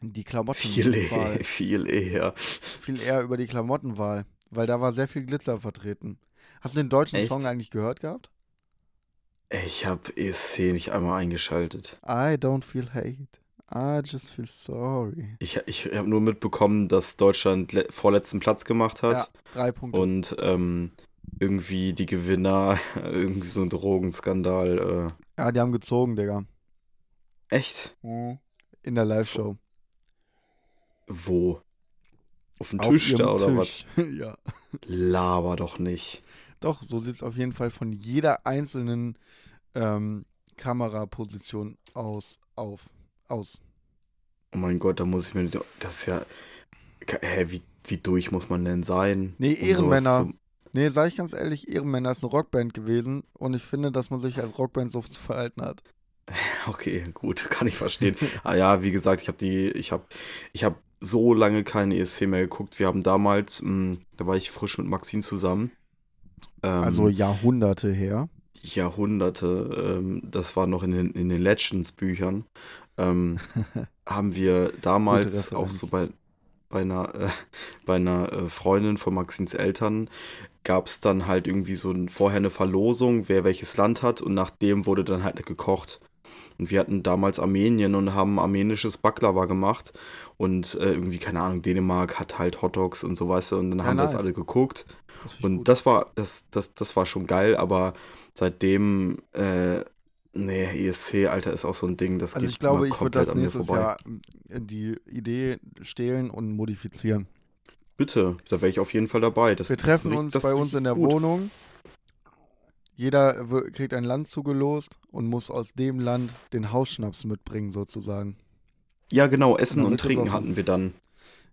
die Viel Klamottenwahl. eher. Viel eher. Viel eher über die Klamottenwahl, weil da war sehr viel Glitzer vertreten. Hast du den deutschen Echt? Song eigentlich gehört gehabt? Ich habe ESC nicht einmal eingeschaltet. I don't feel hate. I just feel sorry. Ich, ich habe nur mitbekommen, dass Deutschland le- vorletzten Platz gemacht hat. Ja, drei Punkte. Und ähm, irgendwie die Gewinner, irgendwie so ein Drogenskandal. Ja, die haben gezogen, Digga. Äh, echt? In der Live-Show. Wo? Auf dem Tisch da oder was? Tisch. ja. Laber doch nicht. Doch, so sieht es auf jeden Fall von jeder einzelnen ähm, Kameraposition aus, auf, aus. Oh mein Gott, da muss ich mir. Das ist ja. Hä, wie, wie durch muss man denn sein? Nee, um Ehrenmänner. zu- Nee, sag ich ganz ehrlich, Ehrenmänner ist eine Rockband gewesen und ich finde, dass man sich als Rockband so zu verhalten hat. Okay, gut, kann ich verstehen. ah ja, wie gesagt, ich habe die, ich habe, ich habe so lange keinen ESC mehr geguckt. Wir haben damals, mh, da war ich frisch mit Maxine zusammen. Ähm, Also Jahrhunderte her. Jahrhunderte, ähm, das war noch in den, in den Legends-Büchern, ähm, haben wir damals auch so bei, bei einer, äh, bei einer äh, Freundin von Maxins Eltern gab es dann halt irgendwie so ein, vorher eine Verlosung, wer welches Land hat und nach dem wurde dann halt gekocht. Und wir hatten damals Armenien und haben armenisches Baklava gemacht und äh, irgendwie, keine Ahnung, Dänemark hat halt Hotdogs und so, weißt du, und dann Ja, haben das nice. alle geguckt. Das Und gut. das war, das, das, das war schon geil, aber seitdem, äh, nee, ESC, Alter, ist auch so ein Ding, das also geht ich glaube, ich würde das nächstes. Jahr äh, die Idee stehlen und modifizieren. Bitte, da wäre ich auf jeden Fall dabei. Das, Wir das treffen ist- uns das bei uns in der gut. Wohnung. Jeder kriegt ein Land zugelost und muss aus dem Land den Hausschnaps mitbringen, sozusagen. Ja, genau, Essen dann und Trinken hatten wir dann.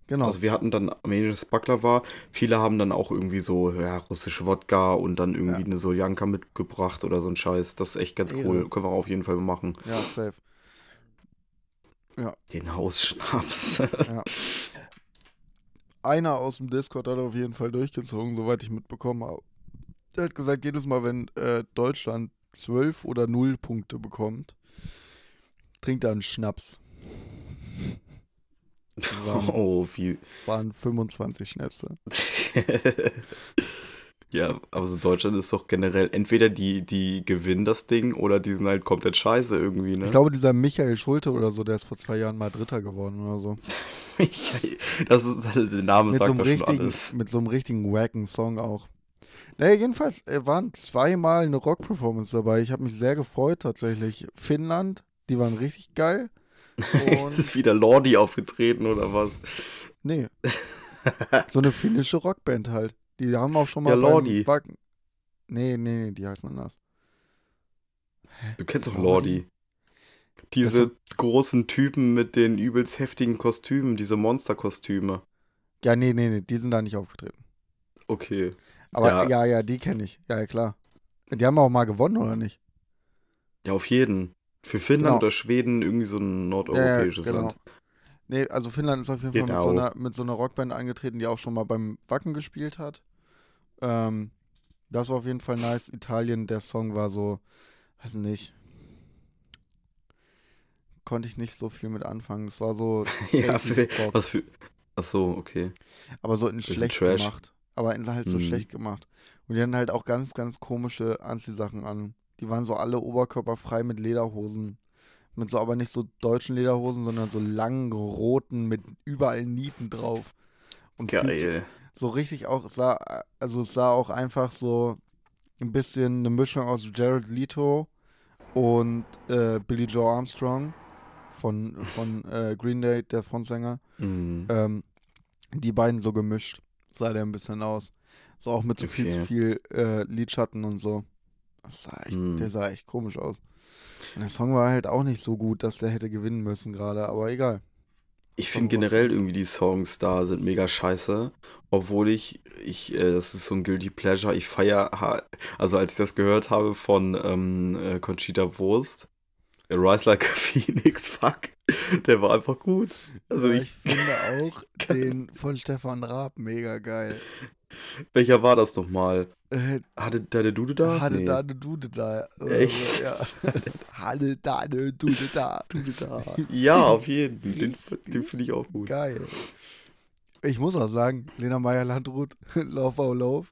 Genau. Also wir hatten dann armenisches Baklava. Viele haben dann auch irgendwie so, ja, russische Wodka und dann irgendwie Ja. eine Soljanka mitgebracht oder so ein Scheiß. Das ist echt ganz Ehre. cool. Können wir auf jeden Fall machen. ja, safe. Den Hausschnaps. Ja. Einer aus dem Discord hat auf jeden Fall durchgezogen, soweit ich mitbekommen habe. Der hat gesagt, jedes Mal, wenn äh, Deutschland 12 oder 0 Punkte bekommt, trinkt er einen Schnaps. Waren, oh, wie. das waren 25 Schnäpse. ja, also Deutschland ist doch generell, entweder die, die gewinnen das Ding oder die sind halt komplett scheiße irgendwie, ne? Ich glaube, dieser Michael Schulte oder so, der ist vor zwei Jahren mal Dritter geworden oder so. das ist, der Name Mit so, sagt einem doch schon alles. mit so einem richtigen wacken Song auch. Naja, jedenfalls äh, waren zweimal eine Rock-Performance dabei. Ich habe mich sehr gefreut tatsächlich. Finnland, die waren richtig geil. Ist wieder Lordi aufgetreten oder was? nee. So eine finnische Rockband halt. Die haben auch schon mal Ja, Lordi. Wacken. Nee, nee, nee, die heißen anders. Du kennst doch Lordi? Diese großen Typen mit den übelst heftigen Kostümen, diese Monsterkostüme. Ja, nee, nee, nee, die sind da nicht aufgetreten. Okay. Aber Ja. ja, ja, die kenne ich. Ja, ja, klar. Die haben auch mal gewonnen, oder nicht? Ja, auf jeden. Für Finnland Genau. oder Schweden irgendwie so ein nordeuropäisches Ja, genau. Land. Nee, also Finnland ist auf jeden Fall mit so, Genau. einer, mit so einer Rockband angetreten, die auch schon mal beim Wacken gespielt hat. Ähm, das war auf jeden Fall nice. Italien, der Song war so, weiß nicht. Konnte ich nicht so viel mit anfangen. Es war so, ja, 80s für, was für. Ach so, okay. aber so in schlecht gemacht. Aber in halt so Mhm. schlecht gemacht. Und die hatten halt auch ganz, ganz komische Anziehsachen an. Die waren so alle oberkörperfrei mit Lederhosen. Mit so aber nicht so deutschen Lederhosen, sondern so langen roten mit überall Nieten drauf. Und viel Geil. so richtig auch sah, also es sah auch einfach so ein bisschen eine Mischung aus Jared Leto und äh, Billy Joe Armstrong von, von äh, Green Day, der Frontsänger. Mhm. Ähm, die beiden so gemischt sah der ein bisschen aus. So auch mit so viel Okay. zu viel äh, Lidschatten und so. Das sah echt, Mhm. Der sah echt komisch aus. Und der Song war halt auch nicht so gut, dass der hätte gewinnen müssen gerade, aber egal. Ich finde generell irgendwie die Songs da sind mega scheiße. Obwohl ich, ich, äh, das ist so ein Guilty Pleasure. Ich feier, also als ich das gehört habe von ähm, äh, Conchita Wurst, Rise Like a Phoenix, fuck, der war einfach gut. Also Ja, ich, finde auch den von Stefan Raab mega geil. welcher war das nochmal? Äh, Hatte da der Dude da? hatte Nee. da eine Dude da. Echt? Ja. hatte da eine Dude da. Dude da. Ja, auf jeden. Den, den finde ich auch gut. Geil. Ich muss auch sagen, Lena Meyer-Landrut, Love Oh Love,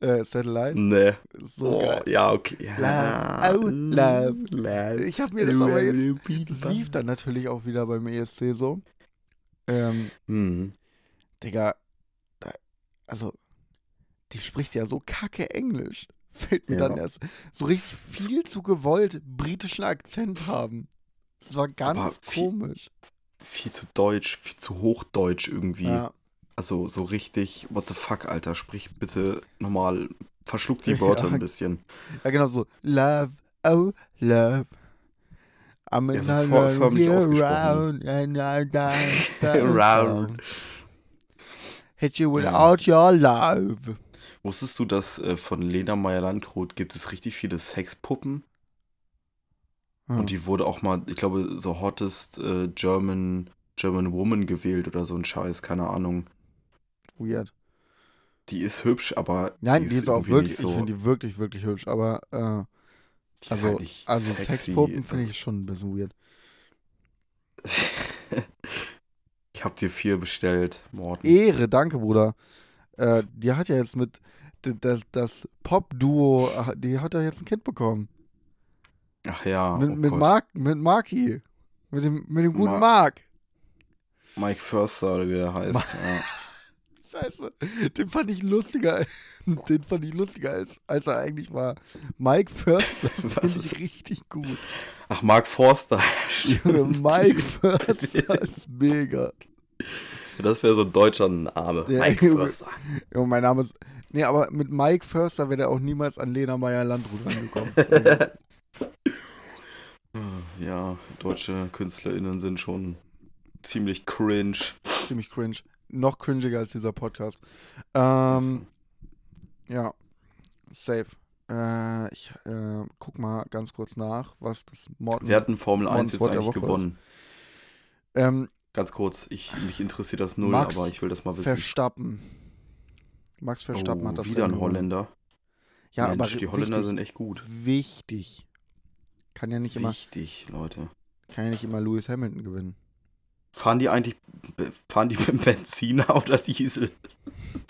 äh, Satellite, Ne. ist so oh, geil. ja, okay. Ja. Love, oh, love. love. Ich habe mir das aber jetzt, es lief dann natürlich auch wieder beim ESC so. Ähm, Mhm. Digga, also, die spricht ja so kacke Englisch. Fällt mir Ja. dann erst so richtig viel zu gewollt britischen Akzent haben. Das war ganz viel- komisch. Viel zu deutsch, viel zu hochdeutsch irgendwie. Ja, Also so richtig, what the fuck, Alter, sprich bitte nochmal, verschluck die Ja. Wörter ein bisschen. ja, genau so. Love, oh, love. I'm Ja, so in vor- förmlich year ausgesprochen. round and I die, die Round. down. Hit you without your love. Wusstest du, dass äh, von Lena Meyer-Landrut gibt es richtig viele Sexpuppen? Hm. Und die wurde auch mal, ich glaube, so hottest äh, German, German Woman gewählt oder so ein Scheiß, keine Ahnung. Weird. Die ist hübsch, aber Nein, die ist, auch irgendwie wirklich, nicht so, ich finde die wirklich, wirklich hübsch, aber äh, die ist Also, halt also. Sexpuppen finde ich schon ein bisschen weird. ich hab dir vier bestellt, Morten. Ehre, danke, Bruder. Äh, die hat ja jetzt mit das, das Pop-Duo, die hat ja jetzt ein Kind bekommen. Ach ja, mit oh mit. Mark, mit Marki. Mit dem, mit dem guten Ma- Mark. Mike Förster oder wie der heißt. Ma- ja. Scheiße. Den fand ich lustiger. Den fand ich lustiger, als, als er eigentlich war. Mike Förster finde ich richtig gut. Ach, Mark Forster. Stimmt. Mike Förster ist mega. Das wäre so ein deutscher Name. Der- Mike Förster. Junge, mein Name ist. Nee, aber mit Mike Förster wäre er auch niemals an Lena Meyer-Landrut rangekommen. Also, Ja, deutsche KünstlerInnen sind schon ziemlich cringe. ziemlich cringe. Noch cringiger als dieser Podcast. Ähm, ja, safe. Äh, ich äh, guck mal ganz kurz nach, was das Morten. Wer hat denn Formel 1 Morgens jetzt eigentlich Woche gewonnen? Ähm, Ganz kurz, ich, mich interessiert das null, Max aber ich will das mal wissen. Verstappen. Max Verstappen oh, hat das wieder ein Rennen. Holländer. Ja, Mensch, aber die Holländer wichtig, sind echt gut. wichtig. Kann ja nicht immer, Wichtig, Leute. kann ja nicht immer Lewis Hamilton gewinnen. Fahren die eigentlich, fahren die mit Benziner oder Diesel?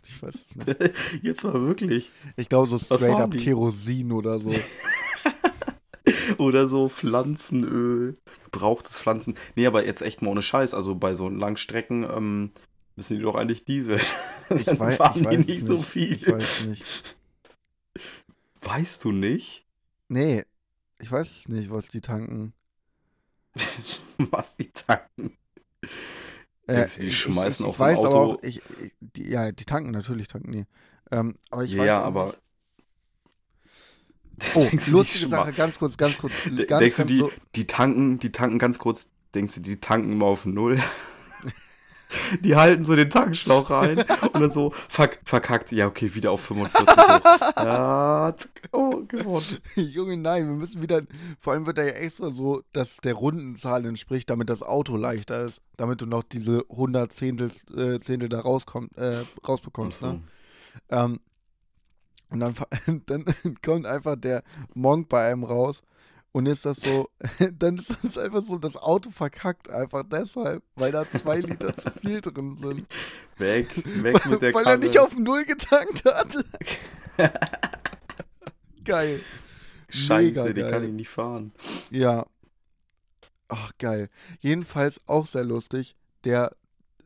Ich weiß es nicht. Jetzt mal wirklich. Ich glaube so straight up die? Kerosin oder so. Oder so Pflanzenöl. Gebrauchtes Pflanzen. Nee, aber jetzt echt mal ohne Scheiß. Also bei so Langstrecken ähm, müssen die doch eigentlich Diesel. Ich Dann weiß, fahren ich weiß die es nicht so viel. Ich weiß nicht. Weißt du nicht, Nee, ich weiß es nicht, was die tanken. was die tanken? Du, die schmeißen ich, ich so ein weiß aber Auto- auch, ich, ich, die, ja, die tanken natürlich, tanken die. Ähm, aber ich ja, weiß auch aber. nicht. Oh, du, die lustige Sache, ganz kurz, ganz kurz. Ganz, denkst du, ganz die, so- die tanken, die tanken ganz kurz, denkst du, die tanken immer auf Null? Die halten so den Tankschlauch rein und dann so, fuck, verkackt, ja, okay, wieder auf 45 hoch. Ja, zack, oh, gewonnen. Junge, nein, wir müssen wieder. Vor allem wird da ja extra so, dass der Rundenzahl entspricht, damit das Auto leichter ist. Damit du noch diese 100 Zehntel, äh, Zehntel da rauskommt, äh, rausbekommst. So. Ne? Ähm, und dann, dann kommt einfach der Monk bei einem raus. Und ist das so, dann ist das einfach so, das Auto verkackt einfach deshalb, weil da zwei Liter zu viel drin sind. Weg, weg mit der weil Karre. er nicht auf Null getankt hat. geil. Scheiße, Mega die geil. kann ich nicht fahren. Ja. Ach, geil. Jedenfalls auch sehr lustig. Der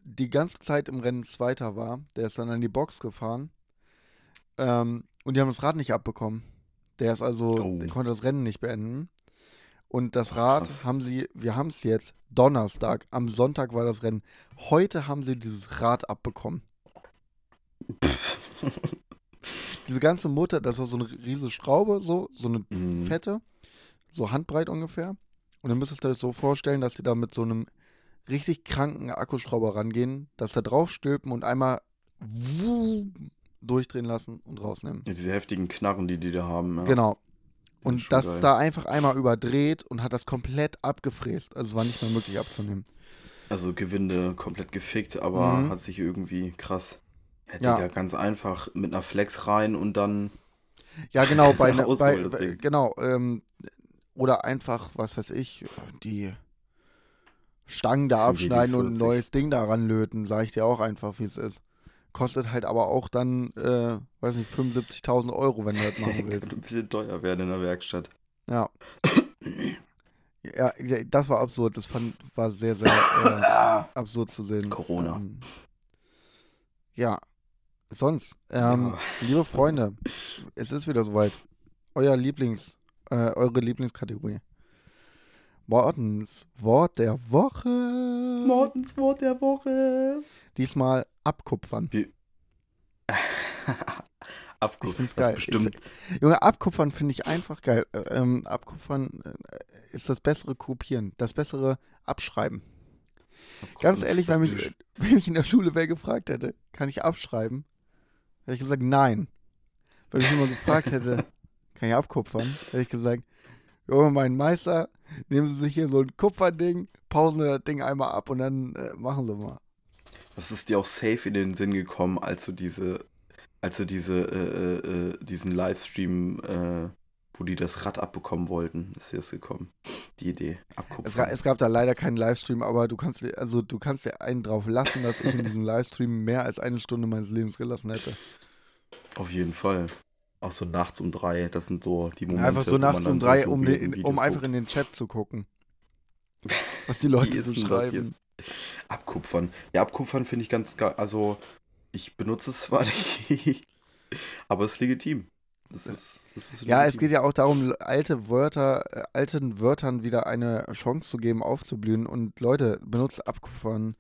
die ganze Zeit im Rennen Zweiter war, der ist dann an die Box gefahren. Ähm, und die haben das Rad nicht abbekommen. Der ist also, Oh. der konnte das Rennen nicht beenden. Und das Rad krass. haben sie, wir haben es jetzt Donnerstag, am Sonntag war das Rennen. Heute haben sie dieses Rad abbekommen. Diese ganze Mutter, das war so eine riesige Schraube, so, so eine Mhm. fette, so handbreit ungefähr. Und dann müsstest du dir das so vorstellen, dass die da mit so einem richtig kranken Akkuschrauber rangehen, das da drauf stülpen und einmal wuh, durchdrehen lassen und rausnehmen. Ja, diese heftigen Knarren, die die da haben. Ja. Genau. Das Und das ist da einfach einmal überdreht und hat das komplett abgefräst. Also es war nicht mehr möglich abzunehmen. Also Gewinde komplett gefickt, aber Mhm. hat sich irgendwie krass. Hätte Ja. ja ganz einfach mit einer Flex rein und dann. Ja, genau, bei, ne, bei, das genau, ähm, oder einfach, was weiß ich, die Stangen da abschneiden und ein WD-40. neues Ding daran löten, sage ich dir auch einfach, wie es ist. Kostet halt aber auch dann, äh, weiß nicht, 75.000 Euro, wenn du das machen willst. Könnte ein bisschen teuer werden in der Werkstatt. Ja. Ja, ja, das war absurd. Das fand, war sehr, sehr äh, absurd zu sehen. Corona. Ähm, ja. Sonst, ähm, Ja. liebe Freunde, es ist wieder soweit. Euer Lieblings, äh, eure Lieblingskategorie. Mortens Wort der Woche. Mortens Wort der Woche. Diesmal abkupfern. Ich find's das geil. Bestimmt. Junge, abkupfern finde ich einfach geil. Äh, Ähm, abkupfern äh, ist das bessere Kopieren, das bessere Abschreiben. Ganz ehrlich, wenn mich, wenn mich in der Schule wer gefragt hätte, kann ich abschreiben? Hätte ich gesagt, nein. Wenn mich jemand gefragt hätte, kann ich abkupfern? Hätte ich gesagt, Junge, mein Meister, nehmen Sie sich hier so ein Kupferding, pausen das Ding einmal ab und dann äh, machen Sie mal. Das ist dir auch safe in den Sinn gekommen, als du diese, als du diese, äh, äh, äh, diesen Livestream, äh, wo die das Rad abbekommen wollten, ist dir das gekommen. Die Idee. Abgucken. Es, es gab da leider keinen Livestream, aber du kannst dir, also du kannst dir einen drauf lassen, dass ich in diesem Livestream mehr als eine Stunde meines Lebens gelassen hätte. Auf jeden Fall. Auch so nachts um drei, das sind so die Momente. einfach so nachts um drei, so um, den, um einfach in den Chat zu gucken. Was die Leute so schreiben. Abkupfern. Ja, abkupfern finde ich ganz geil. Also, ich benutze es zwar nicht, aber es ist legitim. Das ist, das ist Ja, es geht ja auch darum, alte Wörter, äh, alten Wörtern wieder eine Chance zu geben, aufzublühen. Und Leute, benutzt Abkupfern.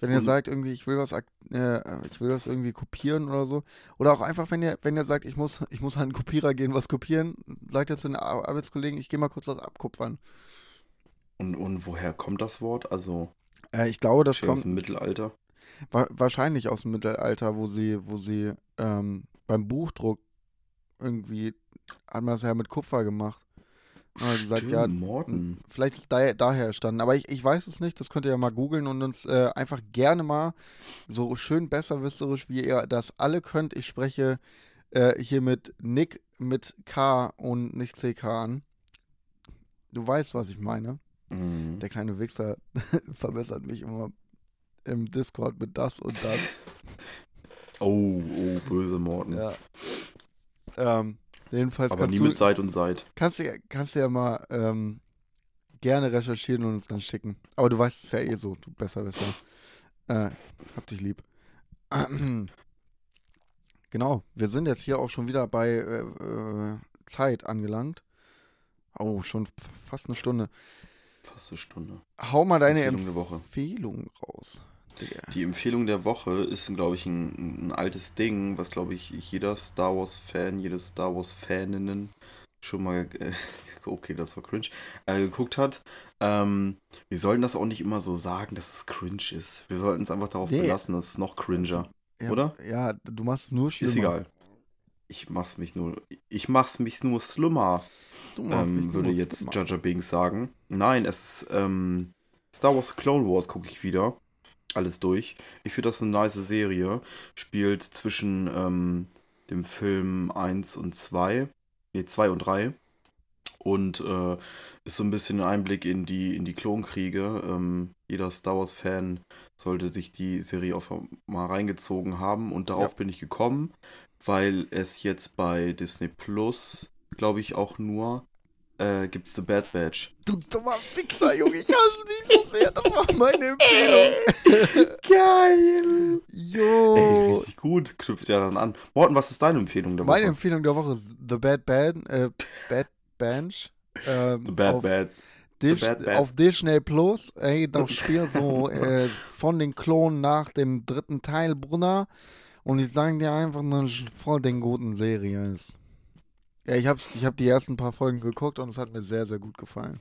Wenn ihr sagt, irgendwie, ich will was, äh, ich will was irgendwie kopieren oder so. Oder auch einfach, wenn ihr, wenn ihr sagt, ich muss, ich muss an einen Kopierer gehen, was kopieren, sagt ihr zu den Ar- Arbeitskollegen, ich gehe mal kurz was abkupfern. Und, und woher kommt das Wort? Also, Äh, ich glaube, das aus kommt dem Mittelalter. wa wahrscheinlich aus dem Mittelalter, wo sie, wo sie ähm, beim Buchdruck irgendwie, hat man das ja mit Kupfer gemacht. Und hat gesagt, ja, Stimmt, Morten. Vielleicht ist es daher, daher entstanden, aber ich, ich weiß es nicht. Das könnt ihr ja mal googeln und uns äh, einfach gerne mal so schön besserwisserisch, wie ihr das alle könnt. Ich spreche äh, hier mit Nick mit K und nicht CK an. Du weißt, was ich meine. Mhm. Der kleine Wichser verbessert mich immer im Discord mit das und das. Oh, oh, böse Morten. ja. Ähm, jedenfalls Aber kannst nie du, mit Seit und Seit. Kannst du, kannst du ja mal ähm, gerne recherchieren und uns dann schicken. Aber du weißt es ja eh so, du Besserwisser. Äh, hab dich lieb. Genau, wir sind jetzt hier auch schon wieder bei äh, äh, Zeit angelangt. Oh, schon fast eine Stunde. Fast eine Stunde. Hau mal deine Empfehlung. Empfehlung raus. Digga. Die Empfehlung der Woche ist, glaube ich, ein, ein altes Ding, was, glaube ich, jeder Star Wars-Fan, jede Star Wars-Faninnen schon mal, äh, okay, das war cringe, äh, geguckt hat. Ähm, wir sollten das auch nicht immer so sagen, dass es cringe ist. Wir sollten es einfach darauf Nee. belassen, dass es noch cringer. Ja, Oder? Ja, du machst es nur schlimmer. Ist egal. Ich mach's mich nur, ich mach's mich nur schlimmer, ähm, würde nur jetzt schlimmer. Jar Binks sagen. Nein, es ist ähm, Star Wars Clone Wars gucke ich wieder. Alles durch. Ich finde das eine nice Serie. Spielt zwischen ähm, dem Film 1 und 2. Ne, 2 und 3. Und äh, ist so ein bisschen ein Einblick in die, in die Klonkriege. Ähm, jeder Star Wars-Fan sollte sich die Serie auch mal reingezogen haben. Und darauf Ja. bin ich gekommen, weil es jetzt bei Disney Plus, glaube ich, auch nur äh, gibt's The Bad Badge. Du dummer Wichser, Junge, ich hasse dich so sehr. Das war meine Empfehlung. Geil! Jo. Ey, richtig gut. Knüpft ja dann an. Morten, was ist deine Empfehlung der Meine Woche? Empfehlung der Woche ist The Bad Bad, äh, Bad Bench. Ähm, The Bad auf Bad. Dis Bad Bad. auf Disney Plus. Ey, das spielt so äh, von den Klonen nach dem dritten Teil, Brunner. Und ich sage dir einfach, es voll den guten Serie ist. Ja, ich habe ich hab die ersten paar Folgen geguckt und es hat mir sehr, sehr gut gefallen.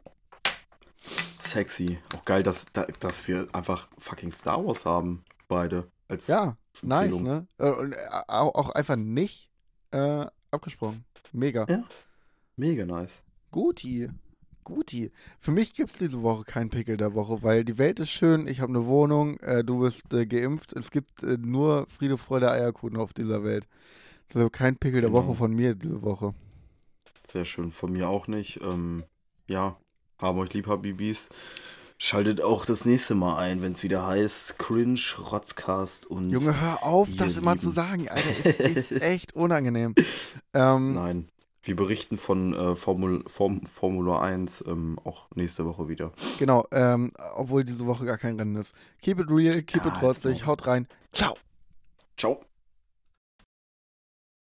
Sexy. Auch geil, dass, da- dass wir einfach fucking Star Wars haben. Beide. Als Ja, nice, Empfehlung. ne? Äh, äh, auch, einfach nicht äh, abgesprochen. Mega. Ja. Mega nice. Guti. Guti. Für mich gibt es diese Woche keinen Pickel der Woche, weil die Welt ist schön, ich habe eine Wohnung, äh, du bist äh, geimpft. Es gibt äh, nur Friede, Freude, Eierkuchen auf dieser Welt. Also kein Pickel der Genau. Woche von mir diese Woche. Sehr schön. Von mir auch nicht. Ähm, ja, haben euch lieb, Habibis. Schaltet auch das nächste Mal ein, wenn es wieder heißt Cringe, Rotzcast und. Junge, hör auf, das immer zu lieben. sagen, Alter. Es ist echt unangenehm. Ähm, Nein. Wir berichten von äh, Formul, Form, Formula 1 ähm, auch nächste Woche wieder. genau, ähm, obwohl diese Woche gar kein Rennen ist. Keep it real, keep Ja, it genau. haut rein. Ciao. Ciao.